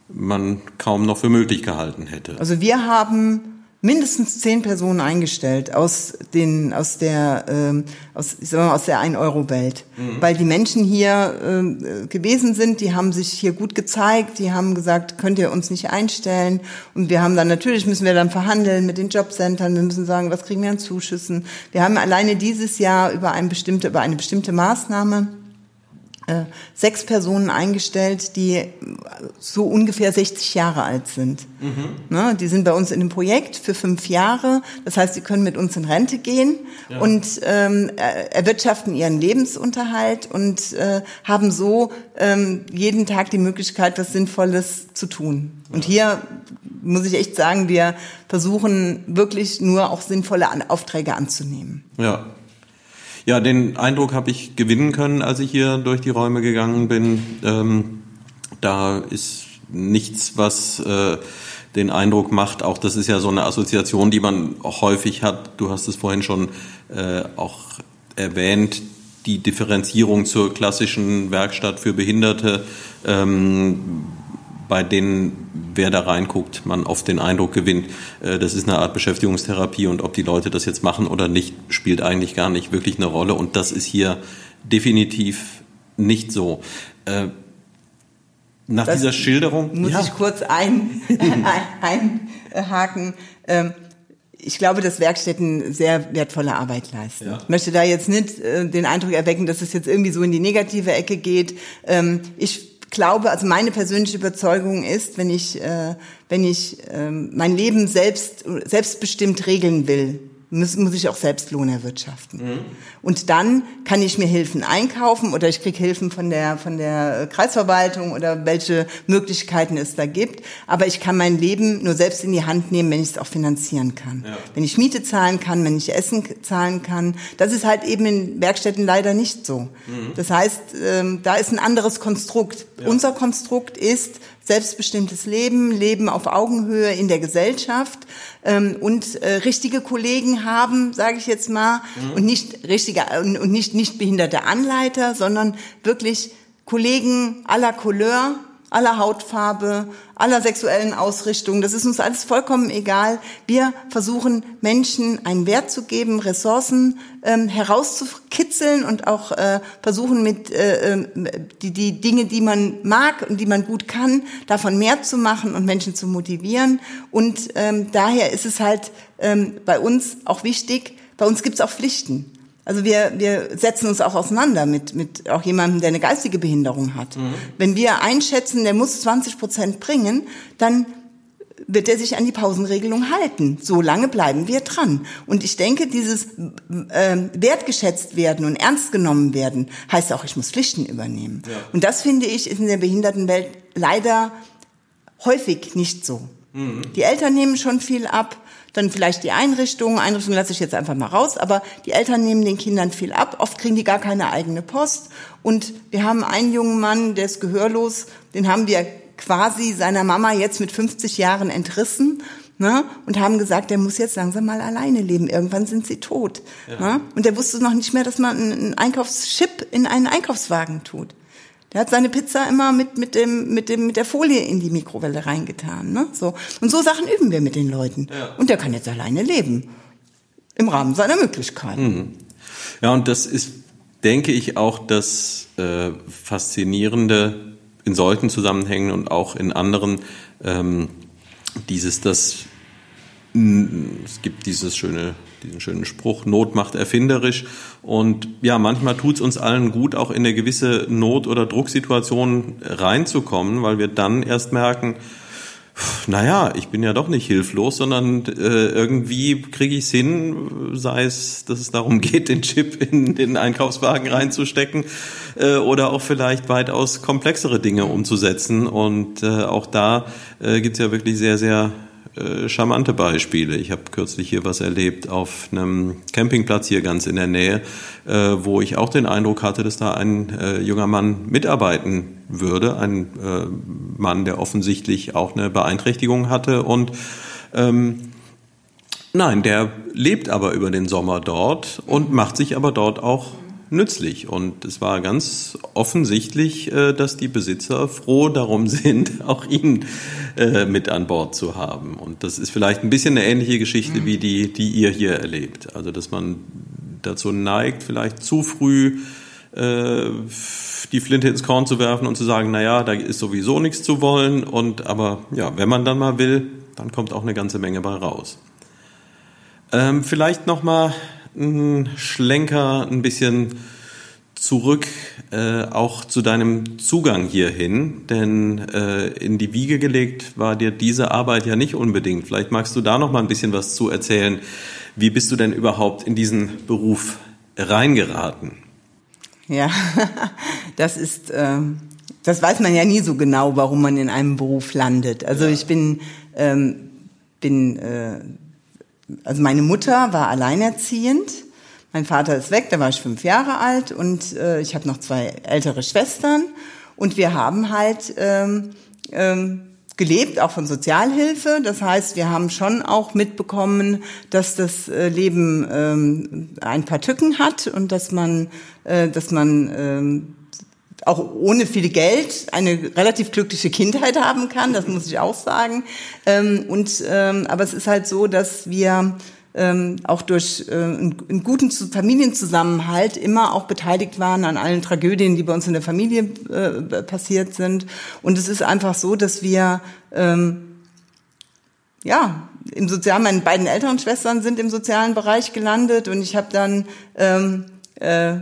man kaum noch für möglich gehalten hätte. Also wir haben mindestens zehn Personen eingestellt aus den aus der ähm, aus ich sag mal, aus der 1 Euro Welt, mhm. weil die Menschen hier äh, gewesen sind, die haben sich hier gut gezeigt, die haben gesagt, könnt ihr uns nicht einstellen und wir haben dann natürlich müssen wir dann verhandeln mit den Jobcentern, wir müssen sagen, was kriegen wir an Zuschüssen. Wir haben alleine dieses Jahr über eine bestimmte über eine bestimmte Maßnahme sechs Personen eingestellt, die so ungefähr 60 Jahre alt sind. Mhm. Ne, die sind bei uns in einem Projekt für fünf Jahre. Das heißt, sie können mit uns in Rente gehen ja. und ähm, erwirtschaften ihren Lebensunterhalt und äh, haben so ähm, jeden Tag die Möglichkeit, was Sinnvolles zu tun. Und hier muss ich echt sagen, wir versuchen wirklich nur auch sinnvolle Aufträge anzunehmen. Ja, ja, den Eindruck habe ich gewinnen können, als ich hier durch die Räume gegangen bin. Ähm, da ist nichts, was äh, den Eindruck macht, auch das ist ja so eine Assoziation, die man auch häufig hat. Du hast es vorhin schon äh, auch erwähnt, die Differenzierung zur klassischen Werkstatt für Behinderte. Ähm, bei denen, wer da reinguckt, man oft den Eindruck gewinnt, äh, das ist eine Art Beschäftigungstherapie und ob die Leute das jetzt machen oder nicht, spielt eigentlich gar nicht wirklich eine Rolle und das ist hier definitiv nicht so. Äh, nach das dieser Schilderung muss ja. ich kurz ein, ein, einhaken. Ähm, ich glaube, dass Werkstätten sehr wertvolle Arbeit leisten. Ja. Ich möchte da jetzt nicht äh, den Eindruck erwecken, dass es jetzt irgendwie so in die negative Ecke geht. Ähm, ich glaube, also meine persönliche Überzeugung ist, wenn ich, äh, wenn ich ähm, mein Leben selbst, selbstbestimmt regeln will, muss, muss ich auch selbst Lohn erwirtschaften. Mhm. Und dann kann ich mir Hilfen einkaufen oder ich kriege Hilfen von der, von der Kreisverwaltung oder welche Möglichkeiten es da gibt. Aber ich kann mein Leben nur selbst in die Hand nehmen, wenn ich es auch finanzieren kann. Ja. Wenn ich Miete zahlen kann, wenn ich Essen zahlen kann. Das ist halt eben in Werkstätten leider nicht so. Mhm. Das heißt, ähm, da ist ein anderes Konstrukt. Ja. Unser Konstrukt ist, selbstbestimmtes Leben, Leben auf Augenhöhe in der Gesellschaft ähm, und äh, richtige Kollegen haben, sage ich jetzt mal, mhm. und nicht richtige und, und nicht nicht behinderte Anleiter, sondern wirklich Kollegen aller Couleur, aller Hautfarbe, aller sexuellen Ausrichtung. Das ist uns alles vollkommen egal. Wir versuchen Menschen einen Wert zu geben, Ressourcen ähm, herauszukitzeln und auch äh, versuchen mit äh, ähm, die, die Dinge, die man mag und die man gut kann, davon mehr zu machen und Menschen zu motivieren. Und ähm, daher ist es halt ähm, bei uns auch wichtig, bei uns gibt es auch Pflichten. Also wir, wir setzen uns auch auseinander mit, mit auch jemandem, der eine geistige Behinderung hat. Mhm. Wenn wir einschätzen, der muss 20 Prozent bringen, dann wird er sich an die Pausenregelung halten. So lange bleiben wir dran. Und ich denke, dieses äh, wertgeschätzt werden und ernst genommen werden, heißt auch, ich muss Pflichten übernehmen. Ja. Und das finde ich ist in der Behindertenwelt leider häufig nicht so. Mhm. Die Eltern nehmen schon viel ab dann vielleicht die Einrichtung. Einrichtung lasse ich jetzt einfach mal raus, aber die Eltern nehmen den Kindern viel ab. Oft kriegen die gar keine eigene Post. Und wir haben einen jungen Mann, der ist gehörlos, den haben wir quasi seiner Mama jetzt mit 50 Jahren entrissen. Ne, und haben gesagt, der muss jetzt langsam mal alleine leben. Irgendwann sind sie tot. Ja. Ne? Und der wusste noch nicht mehr, dass man einen Einkaufschip in einen Einkaufswagen tut. Der hat seine Pizza immer mit, mit, dem, mit, dem, mit der Folie in die Mikrowelle reingetan. Ne? So. Und so Sachen üben wir mit den Leuten. Ja. Und der kann jetzt alleine leben. Im Rahmen seiner Möglichkeiten. Mhm. Ja, und das ist, denke ich, auch das äh, Faszinierende in solchen Zusammenhängen und auch in anderen, ähm, dieses, dass es gibt dieses schöne, diesen schönen Spruch, Not macht erfinderisch. Und ja, manchmal tut es uns allen gut, auch in eine gewisse Not- oder Drucksituation reinzukommen, weil wir dann erst merken, naja, ich bin ja doch nicht hilflos, sondern äh, irgendwie kriege ich es hin, sei es, dass es darum geht, den Chip in den Einkaufswagen reinzustecken äh, oder auch vielleicht weitaus komplexere Dinge umzusetzen. Und äh, auch da äh, gibt es ja wirklich sehr, sehr äh, charmante Beispiele. Ich habe kürzlich hier was erlebt auf einem Campingplatz hier ganz in der Nähe, äh, wo ich auch den Eindruck hatte, dass da ein äh, junger Mann mitarbeiten würde, ein äh, Mann, der offensichtlich auch eine Beeinträchtigung hatte und ähm, Nein, der lebt aber über den Sommer dort und macht sich aber dort auch nützlich. Und es war ganz offensichtlich, äh, dass die Besitzer froh darum sind, auch ihn äh, mit an Bord zu haben. Und das ist vielleicht ein bisschen eine ähnliche Geschichte wie die, die ihr hier erlebt. Also, dass man dazu neigt, vielleicht zu früh äh, die Flinte ins Korn zu werfen und zu sagen, na ja, da ist sowieso nichts zu wollen. Und aber ja, wenn man dann mal will, dann kommt auch eine ganze Menge bei raus. Ähm, vielleicht noch mal ein Schlenker ein bisschen zurück äh, auch zu deinem Zugang hierhin, denn äh, in die Wiege gelegt war dir diese Arbeit ja nicht unbedingt. Vielleicht magst du da noch mal ein bisschen was zu erzählen. Wie bist du denn überhaupt in diesen Beruf reingeraten? Ja, das ist, äh, das weiß man ja nie so genau, warum man in einem Beruf landet. Also ja. ich bin, ähm, bin äh, also meine Mutter war alleinerziehend. Mein Vater ist weg, da war ich fünf Jahre alt und äh, ich habe noch zwei ältere Schwestern und wir haben halt ähm, ähm, gelebt, auch von Sozialhilfe. Das heißt, wir haben schon auch mitbekommen, dass das äh, Leben ähm, ein paar Tücken hat und dass man, äh, dass man ähm, auch ohne viel Geld eine relativ glückliche Kindheit haben kann, das muss ich auch sagen. Ähm, und ähm, aber es ist halt so, dass wir ähm, auch durch äh, einen guten Familienzusammenhalt immer auch beteiligt waren an allen Tragödien, die bei uns in der Familie äh, passiert sind. Und es ist einfach so, dass wir ähm, ja im sozialen, meine beiden älteren Schwestern sind im sozialen Bereich gelandet und ich habe dann ähm, äh,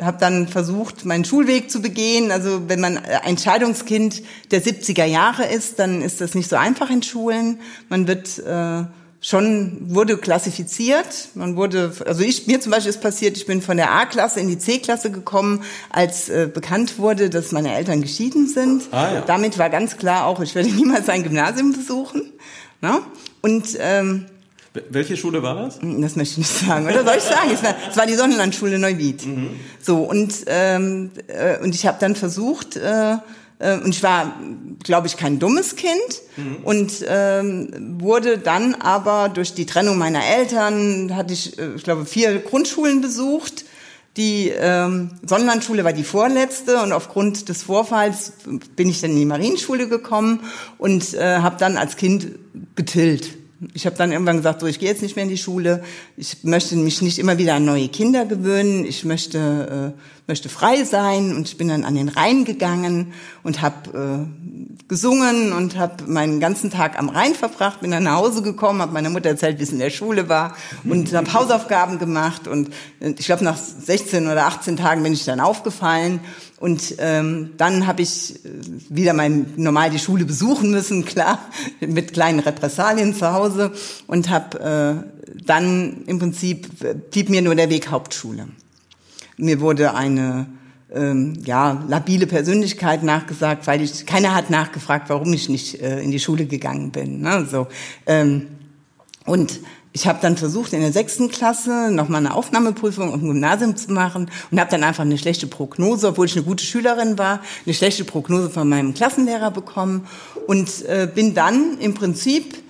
habe dann versucht, meinen Schulweg zu begehen. Also wenn man ein Scheidungskind der 70er Jahre ist, dann ist das nicht so einfach in Schulen. Man wird äh, schon wurde klassifiziert. Man wurde, also ich mir zum Beispiel ist passiert, ich bin von der A-Klasse in die C-Klasse gekommen, als äh, bekannt wurde, dass meine Eltern geschieden sind. Ah, ja. Damit war ganz klar auch, ich werde niemals ein Gymnasium besuchen. Ne? Und ähm, welche Schule war das? Hm, das möchte ich nicht sagen. Oder soll ich sagen? Es war, es war die Sonnenlandschule Neuwied. Mhm. So und ähm, äh, und ich habe dann versucht äh, äh, und ich war, glaube ich, kein dummes Kind mhm. und ähm, wurde dann aber durch die Trennung meiner Eltern hatte ich, äh, ich glaube, vier Grundschulen besucht. Die ähm, Sonnenlandschule war die vorletzte und aufgrund des Vorfalls bin ich dann in die Marienschule gekommen und äh, habe dann als Kind getillt. Ich habe dann irgendwann gesagt, so ich gehe jetzt nicht mehr in die Schule. Ich möchte mich nicht immer wieder an neue Kinder gewöhnen. Ich möchte äh, möchte frei sein und ich bin dann an den Rhein gegangen und habe äh, gesungen und habe meinen ganzen Tag am Rhein verbracht, bin dann nach Hause gekommen, habe meiner Mutter erzählt, wie es in der Schule war und habe Hausaufgaben gemacht und ich glaube nach 16 oder 18 Tagen bin ich dann aufgefallen und ähm, dann habe ich äh, wieder mein normal die Schule besuchen müssen, klar, mit kleinen Repressalien zu Hause und habe äh, dann im Prinzip blieb mir nur der Weg Hauptschule. Mir wurde eine ähm, ja, labile Persönlichkeit nachgesagt, weil ich keiner hat nachgefragt, warum ich nicht äh, in die Schule gegangen bin. Ne? So, ähm, und ich habe dann versucht, in der sechsten Klasse nochmal eine Aufnahmeprüfung im Gymnasium zu machen und habe dann einfach eine schlechte Prognose, obwohl ich eine gute Schülerin war, eine schlechte Prognose von meinem Klassenlehrer bekommen und äh, bin dann im Prinzip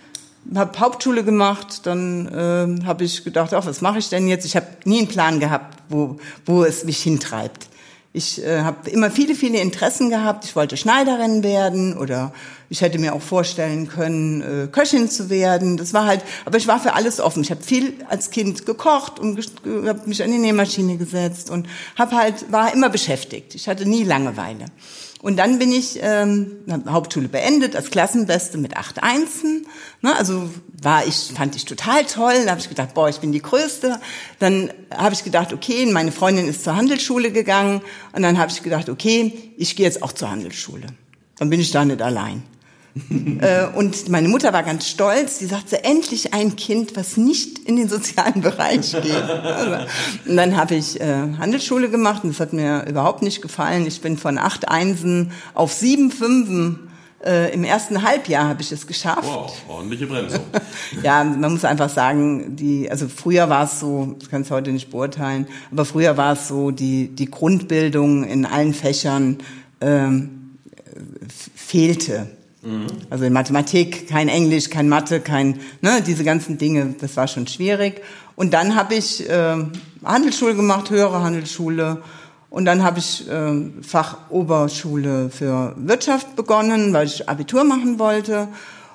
habe Hauptschule gemacht, dann äh, habe ich gedacht, ach, was mache ich denn jetzt? Ich habe nie einen Plan gehabt, wo, wo es mich hintreibt. Ich äh, habe immer viele, viele Interessen gehabt. Ich wollte Schneiderin werden oder ich hätte mir auch vorstellen können, äh, Köchin zu werden. Das war halt, aber ich war für alles offen. Ich habe viel als Kind gekocht und habe mich an die Nähmaschine gesetzt und habe halt war immer beschäftigt. Ich hatte nie Langeweile. Und dann bin ich ähm, Hauptschule beendet als Klassenbeste mit acht Einsen. Ne, also war ich fand ich total toll. Da habe ich gedacht, boah, ich bin die Größte. Dann habe ich gedacht, okay, meine Freundin ist zur Handelsschule gegangen und dann habe ich gedacht, okay, ich gehe jetzt auch zur Handelsschule. Dann bin ich da nicht allein. Äh, und meine Mutter war ganz stolz. Die sagte, endlich ein Kind, was nicht in den sozialen Bereich geht. Also, und dann habe ich äh, Handelsschule gemacht und das hat mir überhaupt nicht gefallen. Ich bin von acht Einsen auf sieben Fünfen äh, Im ersten Halbjahr habe ich es geschafft. Wow, ordentliche Bremsung. ja, man muss einfach sagen, die, also früher war es so, ich kann es heute nicht beurteilen, aber früher war es so, die, die Grundbildung in allen Fächern ähm, fehlte. Mhm. Also in Mathematik, kein Englisch, kein Mathe, kein, ne, diese ganzen Dinge, das war schon schwierig. Und dann habe ich äh, Handelsschule gemacht, höhere Handelsschule und dann habe ich äh, Fachoberschule für Wirtschaft begonnen, weil ich Abitur machen wollte.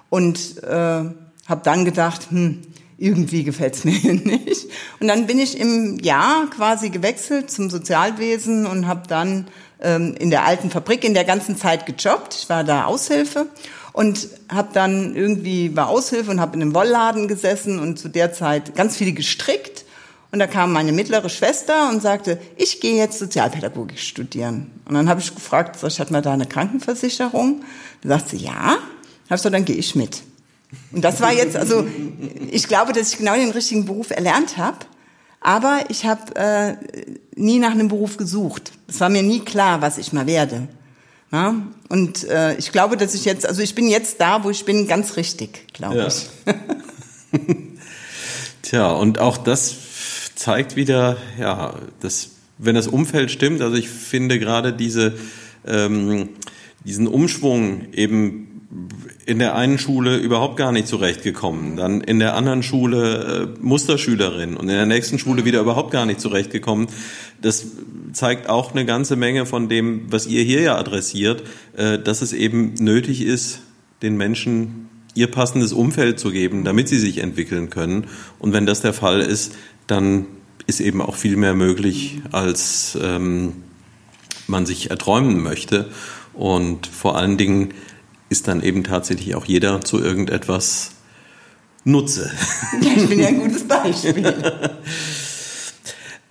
Und äh, habe dann gedacht, hm, irgendwie gefällt's mir hier nicht. Und dann bin ich im Jahr quasi gewechselt zum Sozialwesen und habe dann ähm, in der alten Fabrik in der ganzen Zeit gejobbt. Ich war da Aushilfe und habe dann irgendwie war Aushilfe und habe in einem Wollladen gesessen und zu der Zeit ganz viel gestrickt und da kam meine mittlere Schwester und sagte, ich gehe jetzt Sozialpädagogik studieren. Und dann habe ich gefragt, so, hat man da eine Krankenversicherung? Da sagt sie, ja. Hab so, dann gehe ich mit. Und das war jetzt, also ich glaube, dass ich genau den richtigen Beruf erlernt habe. Aber ich habe äh, nie nach einem Beruf gesucht. Es war mir nie klar, was ich mal werde. Ja? Und äh, ich glaube, dass ich jetzt, also ich bin jetzt da, wo ich bin, ganz richtig, glaube ja. ich. Tja, und auch das zeigt wieder, ja, dass, wenn das Umfeld stimmt, also ich finde gerade diese, ähm, diesen Umschwung eben in der einen Schule überhaupt gar nicht zurechtgekommen, dann in der anderen Schule äh, Musterschülerin und in der nächsten Schule wieder überhaupt gar nicht zurechtgekommen. Das zeigt auch eine ganze Menge von dem, was ihr hier ja adressiert, äh, dass es eben nötig ist, den Menschen ihr passendes Umfeld zu geben, damit sie sich entwickeln können. Und wenn das der Fall ist, dann ist eben auch viel mehr möglich, als ähm, man sich erträumen möchte. Und vor allen Dingen ist dann eben tatsächlich auch jeder zu irgendetwas Nutze. Ja, ich bin ja ein gutes Beispiel.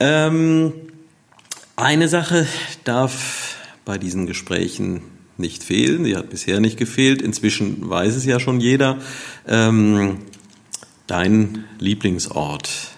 ähm, eine Sache darf bei diesen Gesprächen nicht fehlen. Sie hat bisher nicht gefehlt. Inzwischen weiß es ja schon jeder. Ähm, dein Lieblingsort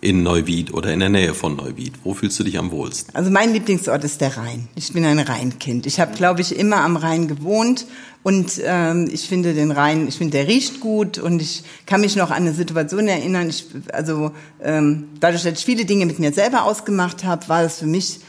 in Neuwied oder in der Nähe von Neuwied? Wo fühlst du dich am wohlsten? Also mein Lieblingsort ist der Rhein. Ich bin ein Rheinkind. Ich habe, glaube ich, immer am Rhein gewohnt und ähm, ich finde den Rhein, ich finde, der riecht gut und ich kann mich noch an eine Situation erinnern. Ich, also ähm, dadurch, dass ich viele Dinge mit mir selber ausgemacht habe, war es für mich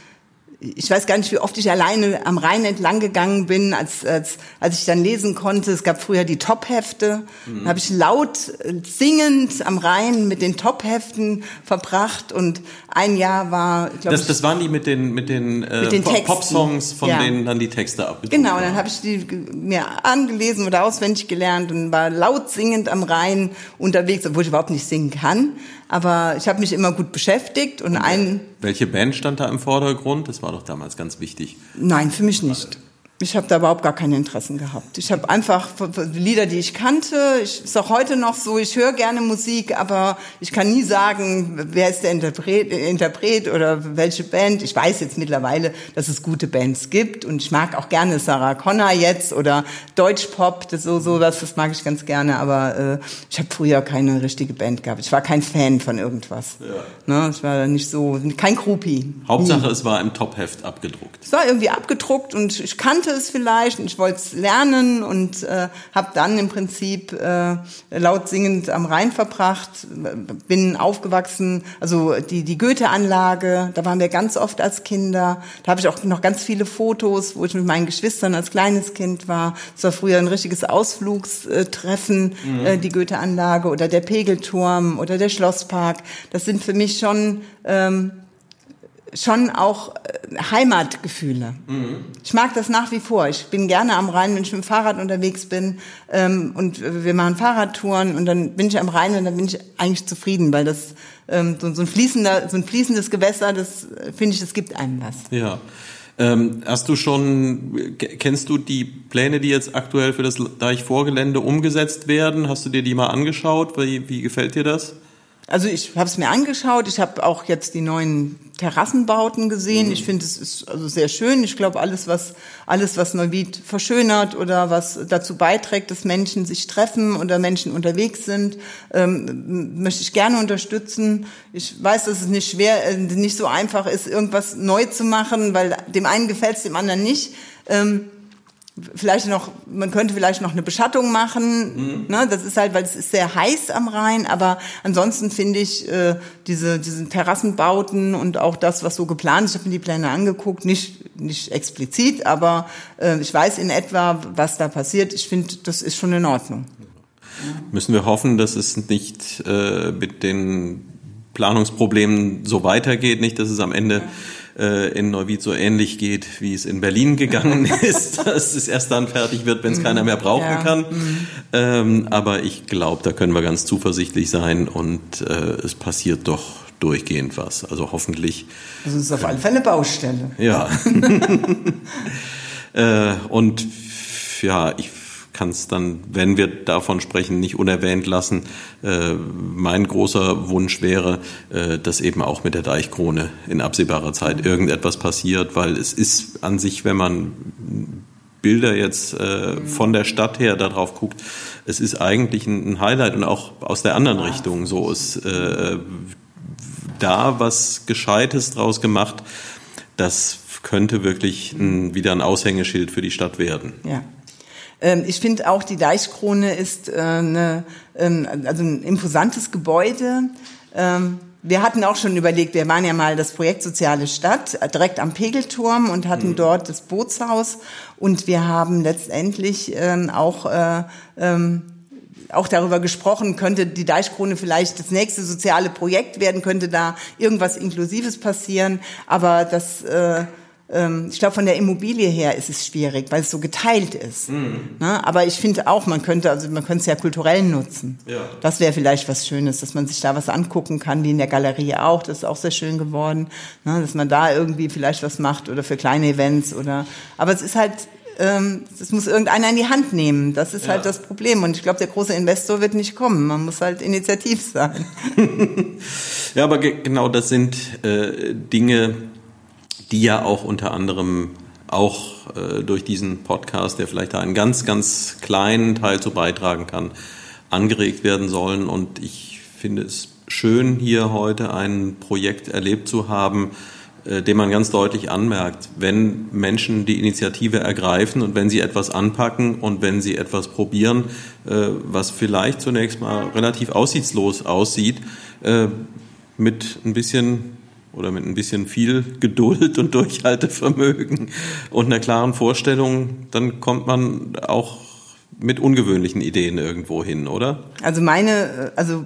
ich weiß gar nicht, wie oft ich alleine am Rhein entlang gegangen bin, als, als, als ich dann lesen konnte. Es gab früher die Top-Hefte. Mhm. Da habe ich laut äh, singend am Rhein mit den Top-Heften verbracht. Und ein Jahr war, glaube das, ich... Das waren die mit den, mit den, äh, den Pop-Songs, von ja. denen dann die Texte abgedruckt Genau, dann habe ich die mir angelesen oder auswendig gelernt und war laut singend am Rhein unterwegs, obwohl ich überhaupt nicht singen kann. Aber ich habe mich immer gut beschäftigt und, und ein. Welche Band stand da im Vordergrund? Das war doch damals ganz wichtig. Nein, für mich nicht. Ich habe da überhaupt gar keine Interessen gehabt. Ich habe einfach Lieder, die ich kannte. Ich ist auch heute noch so. Ich höre gerne Musik, aber ich kann nie sagen, wer ist der Interpret, Interpret oder welche Band. Ich weiß jetzt mittlerweile, dass es gute Bands gibt und ich mag auch gerne Sarah Connor jetzt oder Deutschpop. Das so sowas, das mag ich ganz gerne. Aber äh, ich habe früher keine richtige Band gehabt. Ich war kein Fan von irgendwas. Ja. Ne? Ich war nicht so kein Groupie. Hauptsache, nie. es war im Topheft abgedruckt. Es war irgendwie abgedruckt und ich kannte es vielleicht und ich wollte es lernen und äh, habe dann im Prinzip äh, laut singend am Rhein verbracht, bin aufgewachsen, also die, die Goethe-Anlage, da waren wir ganz oft als Kinder, da habe ich auch noch ganz viele Fotos, wo ich mit meinen Geschwistern als kleines Kind war. Es war früher ein richtiges Ausflugstreffen, mhm. äh, die Goethe-Anlage oder der Pegelturm oder der Schlosspark. Das sind für mich schon ähm, schon auch äh, Heimatgefühle. Mhm. Ich mag das nach wie vor. Ich bin gerne am Rhein, wenn ich mit dem Fahrrad unterwegs bin ähm, und wir machen Fahrradtouren und dann bin ich am Rhein und dann bin ich eigentlich zufrieden, weil das ähm, so, so, ein fließender, so ein fließendes Gewässer, das äh, finde ich, das gibt einem was. Ja. Ähm, hast du schon, kennst du die Pläne, die jetzt aktuell für das Deichvorgelände umgesetzt werden? Hast du dir die mal angeschaut? Wie, wie gefällt dir das? Also ich habe es mir angeschaut. Ich habe auch jetzt die neuen Terrassenbauten gesehen. Mhm. Ich finde, es ist also sehr schön. Ich glaube, alles, was alles, was Neuwied verschönert oder was dazu beiträgt, dass Menschen sich treffen oder Menschen unterwegs sind, ähm, möchte ich gerne unterstützen. Ich weiß, dass es nicht schwer, äh, nicht so einfach ist, irgendwas neu zu machen, weil dem einen gefällt es, dem anderen nicht. Ähm, vielleicht noch, man könnte vielleicht noch eine Beschattung machen. Mhm. Ne? Das ist halt, weil es ist sehr heiß am Rhein, aber ansonsten finde ich äh, diese, diese Terrassenbauten und auch das, was so geplant ist, ich habe mir die Pläne angeguckt, nicht, nicht explizit, aber äh, ich weiß in etwa, was da passiert. Ich finde, das ist schon in Ordnung. Müssen wir hoffen, dass es nicht äh, mit den Planungsproblemen so weitergeht, nicht, dass es am Ende ja äh, in Neuwied so ähnlich geht, wie es in Berlin gegangen ist, dass es erst dann fertig wird, wenn es keiner mehr brauchen ja. kann. Mhm. Ähm, aber ich glaube, da können wir ganz zuversichtlich sein und äh, es passiert doch durchgehend was. Also hoffentlich. Das ist auf alle Fälle eine Baustelle. Ja. äh, und ja, ich kann es dann, wenn wir davon sprechen, nicht unerwähnt lassen. Äh, mein großer Wunsch wäre, äh, dass eben auch mit der Deichkrone in absehbarer Zeit irgendetwas passiert, weil es ist an sich, wenn man Bilder jetzt äh, von der Stadt her darauf guckt, es ist eigentlich ein, Highlight und auch aus der anderen Richtung so ist äh, da was Gescheites draus gemacht. Das könnte wirklich ein, wieder ein Aushängeschild für die Stadt werden. Ja. Ähm, ich finde auch, die Deichkrone ist äh, eine, ähm, also ein imposantes Gebäude. Ähm, wir hatten auch schon überlegt, wir waren ja mal das Projekt Soziale Stadt, äh, direkt am Pegelturm und hatten mhm. dort das Bootshaus. Und wir haben letztendlich auch äh, auch darüber gesprochen, könnte die Deichkrone vielleicht das nächste soziale Projekt werden, könnte da irgendwas Inklusives passieren. Aber das äh, ähm, ich glaube, von der Immobilie her ist es schwierig, weil es so geteilt ist. Mhm. Ne? Aber ich finde auch, man könnte, also man könnte es ja kulturell nutzen. Ja. Das wäre vielleicht was Schönes, dass man sich da was angucken kann, wie in der Galerie auch. Das ist auch sehr schön geworden, ne? dass man da irgendwie vielleicht was macht oder für kleine Events oder. Aber es ist halt ähm, das muss irgendeiner in die Hand nehmen. Das ist halt ja. halt das Problem. Und ich glaube, der große Investor wird nicht kommen. Man muss halt initiativ sein. ja, aber genau das sind äh, Dinge, die ja auch unter anderem auch äh, durch diesen Podcast, der vielleicht da einen ganz, ganz kleinen Teil zu beitragen kann, angeregt werden sollen. Und ich finde es schön, hier heute ein Projekt erlebt zu haben, äh, dem man ganz deutlich anmerkt, wenn Menschen die Initiative ergreifen und wenn sie etwas anpacken und wenn sie etwas probieren, äh, was vielleicht zunächst mal relativ aussichtslos aussieht, äh, mit ein bisschen oder mit ein bisschen viel Geduld und Durchhaltevermögen und einer klaren Vorstellung, dann kommt man auch mit ungewöhnlichen Ideen irgendwo hin, oder? Also meine, also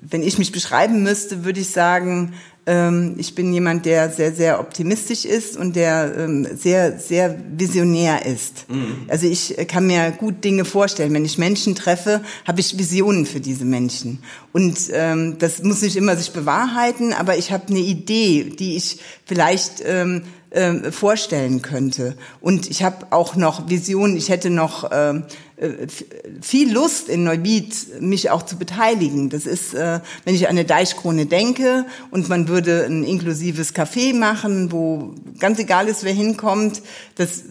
wenn ich mich beschreiben müsste, würde ich sagen, ähm, ich bin jemand, der sehr, sehr optimistisch ist und der ähm, sehr, sehr visionär ist. Mhm. Also ich kann mir gut Dinge vorstellen. Wenn ich Menschen treffe, habe ich Visionen für diese Menschen. Und ähm, das muss nicht immer sich bewahrheiten, aber ich habe eine Idee, die ich vielleicht ähm, äh, vorstellen könnte. Und ich habe auch noch Visionen, ich hätte noch äh, äh, viel Lust in Neubiet, mich auch zu beteiligen. Das ist, äh, wenn ich an eine Deichkrone denke und man würde ein inklusives Café machen, wo ganz egal ist, wer hinkommt, das,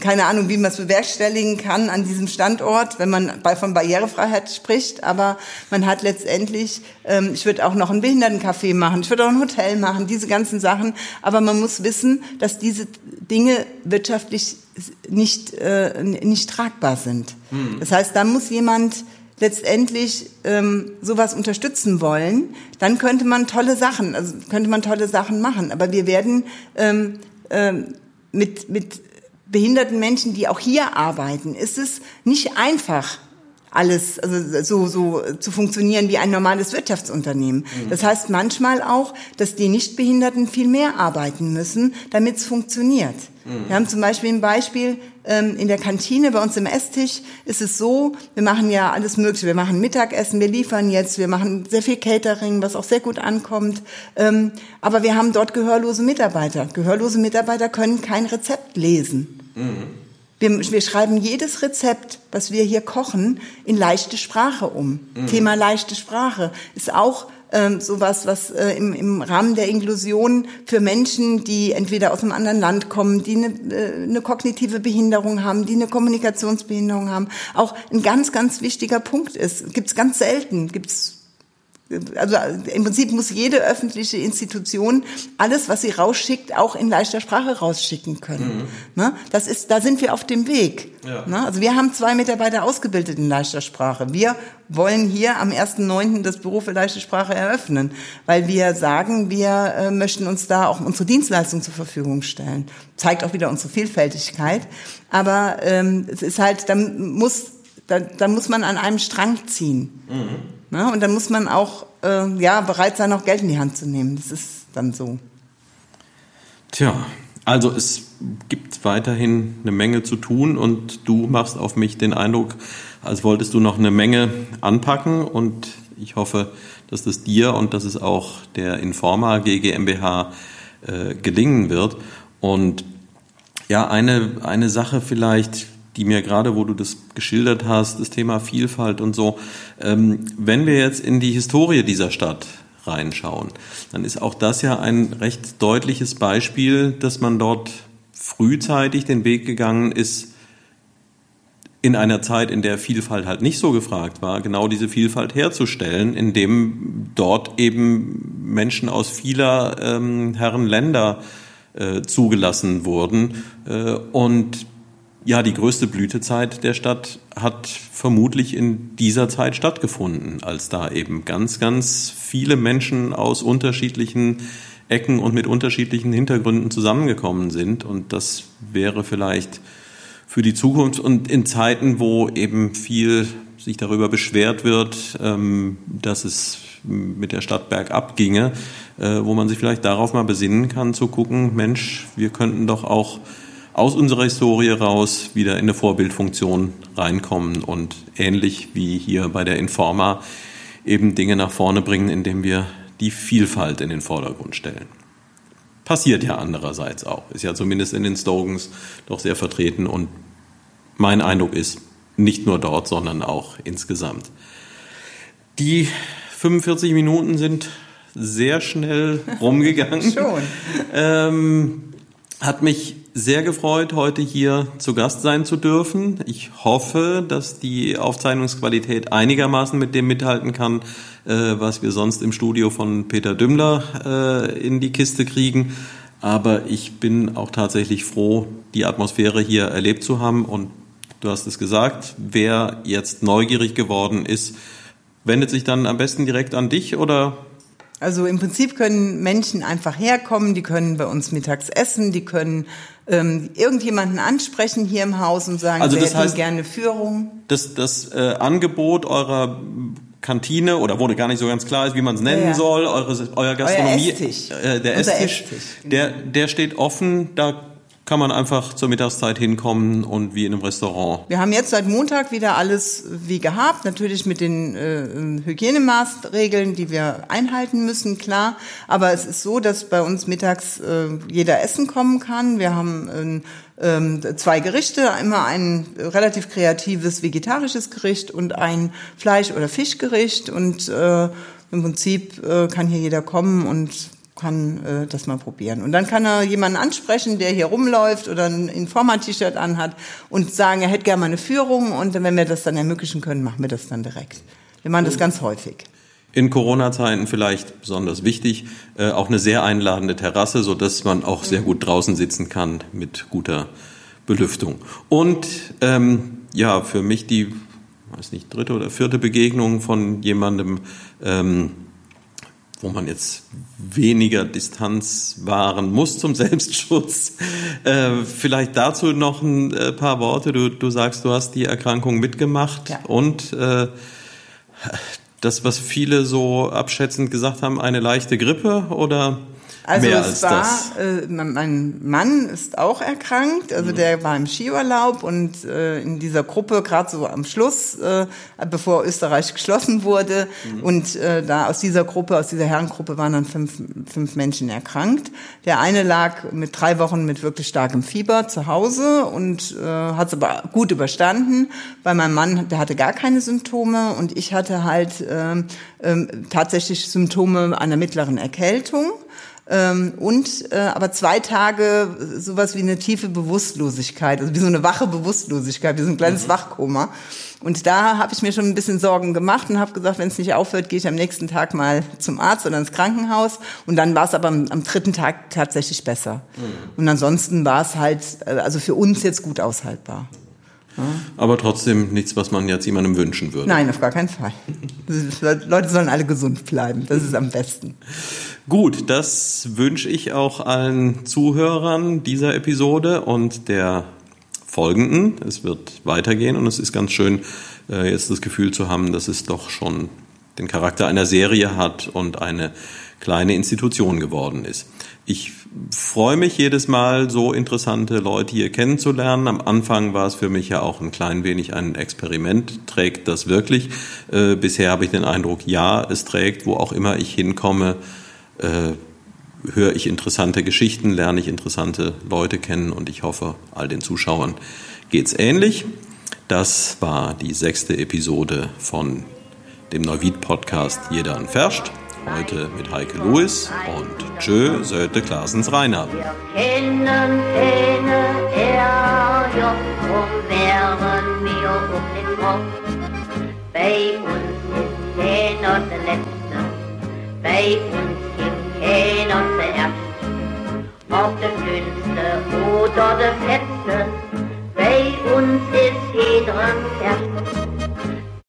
keine Ahnung, wie man es bewerkstelligen kann an diesem Standort, wenn man von Barrierefreiheit spricht, aber man hat letztendlich, ähm, ich würde auch noch ein Behindertencafé machen, ich würde auch ein Hotel machen, diese ganzen Sachen, aber man muss wissen, dass diese Dinge wirtschaftlich nicht, äh, nicht tragbar sind. Mhm. Das heißt, da muss jemand letztendlich ähm, sowas unterstützen wollen, dann könnte man tolle Sachen, also könnte man tolle Sachen machen. Aber wir werden ähm, ähm, mit, mit behinderten Menschen, die auch hier arbeiten, ist es nicht einfach, alles also so so zu funktionieren wie ein normales Wirtschaftsunternehmen. Mhm. Das heißt manchmal auch, dass die Nichtbehinderten viel mehr arbeiten müssen, damit es funktioniert. Wir haben zum Beispiel ein Beispiel ähm, in der Kantine bei uns im Esstisch ist es so, wir machen ja alles Mögliche. Wir machen Mittagessen, wir liefern jetzt, wir machen sehr viel Catering, was auch sehr gut ankommt. Ähm, aber wir haben dort gehörlose Mitarbeiter. Gehörlose Mitarbeiter können kein Rezept lesen. Mhm. Wir, wir schreiben jedes Rezept, was wir hier kochen, in leichte Sprache um. Mhm. Thema leichte Sprache ist auch ähm, sowas, was äh, im, im Rahmen der Inklusion für Menschen, die entweder aus einem anderen Land kommen, die eine, äh, eine kognitive Behinderung haben, die eine Kommunikationsbehinderung haben, auch ein ganz, ganz wichtiger Punkt ist. Gibt's ganz selten, gibt's also im Prinzip muss jede öffentliche Institution alles, was sie rausschickt, auch in leichter Sprache rausschicken können. Mhm. Ne? Das ist, da sind wir auf dem Weg. Ja. Ne? Also wir haben zwei Mitarbeiter ausgebildet in leichter Sprache. Wir wollen hier am 1.9. das Büro für leichte Sprache eröffnen, weil wir sagen, wir äh, möchten uns da auch unsere Dienstleistung zur Verfügung stellen. Zeigt auch wieder unsere Vielfältigkeit. Aber ähm, es ist halt, da muss, da, da muss man an einem Strang ziehen. Mhm. Ne? Und dann muss man auch äh, ja, bereit sein, auch Geld in die Hand zu nehmen. Das ist dann so. Tja, also es gibt weiterhin eine Menge zu tun und du machst auf mich den Eindruck, als wolltest du noch eine Menge anpacken und ich hoffe, dass das dir und dass es auch der Informa GmbH äh, gelingen wird. Und ja, eine, eine Sache vielleicht, die mir gerade, wo du das geschildert hast, das Thema Vielfalt und so, ähm, wenn wir jetzt in die Historie dieser Stadt reinschauen, dann ist auch das ja ein recht deutliches Beispiel, dass man dort frühzeitig den Weg gegangen ist, in einer Zeit, in der Vielfalt halt nicht so gefragt war, genau diese Vielfalt herzustellen, indem dort eben Menschen aus vieler ähm, Herren Länder äh, zugelassen wurden äh, und ja, die größte Blütezeit der Stadt hat vermutlich in dieser Zeit stattgefunden, als da eben ganz, ganz viele Menschen aus unterschiedlichen Ecken und mit unterschiedlichen Hintergründen zusammengekommen sind. Und das wäre vielleicht für die Zukunft und in Zeiten, wo eben viel sich darüber beschwert wird, ähm, dass es mit der Stadt bergab ginge, äh, wo man sich vielleicht darauf mal besinnen kann, zu gucken, Mensch, wir könnten doch auch aus unserer Historie raus wieder in eine Vorbildfunktion reinkommen und ähnlich wie hier bei der Informa eben Dinge nach vorne bringen, indem wir die Vielfalt in den Vordergrund stellen. Passiert ja andererseits auch, ist ja zumindest in den Slogans doch sehr vertreten und mein Eindruck ist, nicht nur dort, sondern auch insgesamt. Die 45 Minuten sind sehr schnell rumgegangen. Schon. Ähm, hat mich sehr gefreut, heute hier zu Gast sein zu dürfen. Ich hoffe, dass die Aufzeichnungsqualität einigermaßen mit dem mithalten kann, äh, was wir sonst im Studio von Peter Dümmler äh, in die Kiste kriegen. Aber ich bin auch tatsächlich froh, die Atmosphäre hier erlebt zu haben. Und du hast es gesagt, wer jetzt neugierig geworden ist, wendet sich dann am besten direkt an dich oder also im Prinzip können Menschen einfach herkommen, die können bei uns mittags essen, die können ähm, irgendjemanden ansprechen hier im Haus und sagen, also das heißt, gerne Führung. Das, das äh, Angebot eurer Kantine oder wo gar nicht so ganz klar ist, wie man es nennen ja. soll, eure, euer Gastronomie, Euer Esstisch. Äh, der Esstisch, Esstisch genau. der, der steht offen, da kann man einfach zur Mittagszeit hinkommen und wie in einem Restaurant. Wir haben jetzt seit Montag wieder alles wie gehabt, natürlich mit den äh, Hygienemaßregeln, die wir einhalten müssen, klar. Aber es ist so, dass bei uns mittags äh, jeder essen kommen kann. Wir haben äh, zwei Gerichte, immer ein relativ kreatives vegetarisches Gericht und ein Fleisch- oder Fischgericht. Und äh, im Prinzip äh, kann hier jeder kommen und kann äh, das mal probieren. Und dann kann er jemanden ansprechen, der hier rumläuft oder ein Informa-T-Shirt anhat und sagen, er hätte gerne mal eine Führung und wenn wir das dann ermöglichen können, machen wir das dann direkt. Wir machen das ganz häufig. In Corona-Zeiten vielleicht besonders wichtig, äh, auch eine sehr einladende Terrasse, so dass man auch sehr gut draußen sitzen kann mit guter Belüftung. Und ähm, ja, für mich die, weiß nicht, dritte oder vierte Begegnung von jemandem, ähm, wo man jetzt weniger Distanz wahren muss zum Selbstschutz. Äh, vielleicht dazu noch ein äh, paar Worte. Du, du sagst, du hast die Erkrankung mitgemacht ja. und äh, das, was viele so abschätzend gesagt haben, eine leichte Grippe oder? Also Mehr es als war, das. Äh, mein Mann ist auch erkrankt, also der war im Skiurlaub und äh, in dieser Gruppe, gerade so am Schluss, äh, bevor Österreich geschlossen wurde, und äh, da aus dieser Gruppe, aus dieser Herrengruppe waren dann fünf, fünf Menschen erkrankt. Der eine lag mit drei Wochen mit wirklich starkem Fieber zu Hause und äh, hat es aber gut überstanden. Bei meinem Mann, der hatte gar keine Symptome und ich hatte halt ähm, ähm, tatsächlich Symptome einer mittleren Erkältung. Ähm, und äh, aber zwei Tage sowas wie eine tiefe Bewusstlosigkeit, also wie so eine wache Bewusstlosigkeit, wie so ein kleines Wachkoma. Und da habe ich mir schon ein bisschen Sorgen gemacht und habe gesagt, wenn es nicht aufhört, gehe ich am nächsten Tag mal zum Arzt oder ins Krankenhaus. Und dann war es aber am, am, dritten Tag tatsächlich besser. Und ansonsten war es halt, äh, also für uns jetzt gut aushaltbar. Aber trotzdem nichts, was man jetzt jemandem wünschen würde. Nein, auf gar keinen Fall. Leute sollen alle gesund bleiben. Das ist am besten. Gut, das wünsche ich auch allen Zuhörern dieser Episode und der folgenden. Es wird weitergehen und es ist ganz schön, äh, jetzt das Gefühl zu haben, dass es doch schon den Charakter einer Serie hat und eine kleine Institution geworden ist. Ich freue mich jedes Mal, so interessante Leute hier kennenzulernen. Am Anfang war es für mich ja auch ein klein wenig ein Experiment. Trägt das wirklich? Äh, bisher habe ich den Eindruck, ja, es trägt, wo auch immer ich hinkomme, äh, höre ich interessante Geschichten, lerne ich interessante Leute kennen und ich hoffe, all den Zuschauern geht's ähnlich. Das war die sechste Episode von dem Neuwied-Podcast Jeder an Ferscht. Heute mit Heike Lewis und Tschö Söte Klaasens Reinhard. Wir kennen keine und wären wir auf den Kopf. Bei uns ist keiner der Letzte, bei uns gibt keiner zuerst. Ob der Dünnste oder der Fetzte, bei uns ist jeder ein Erst.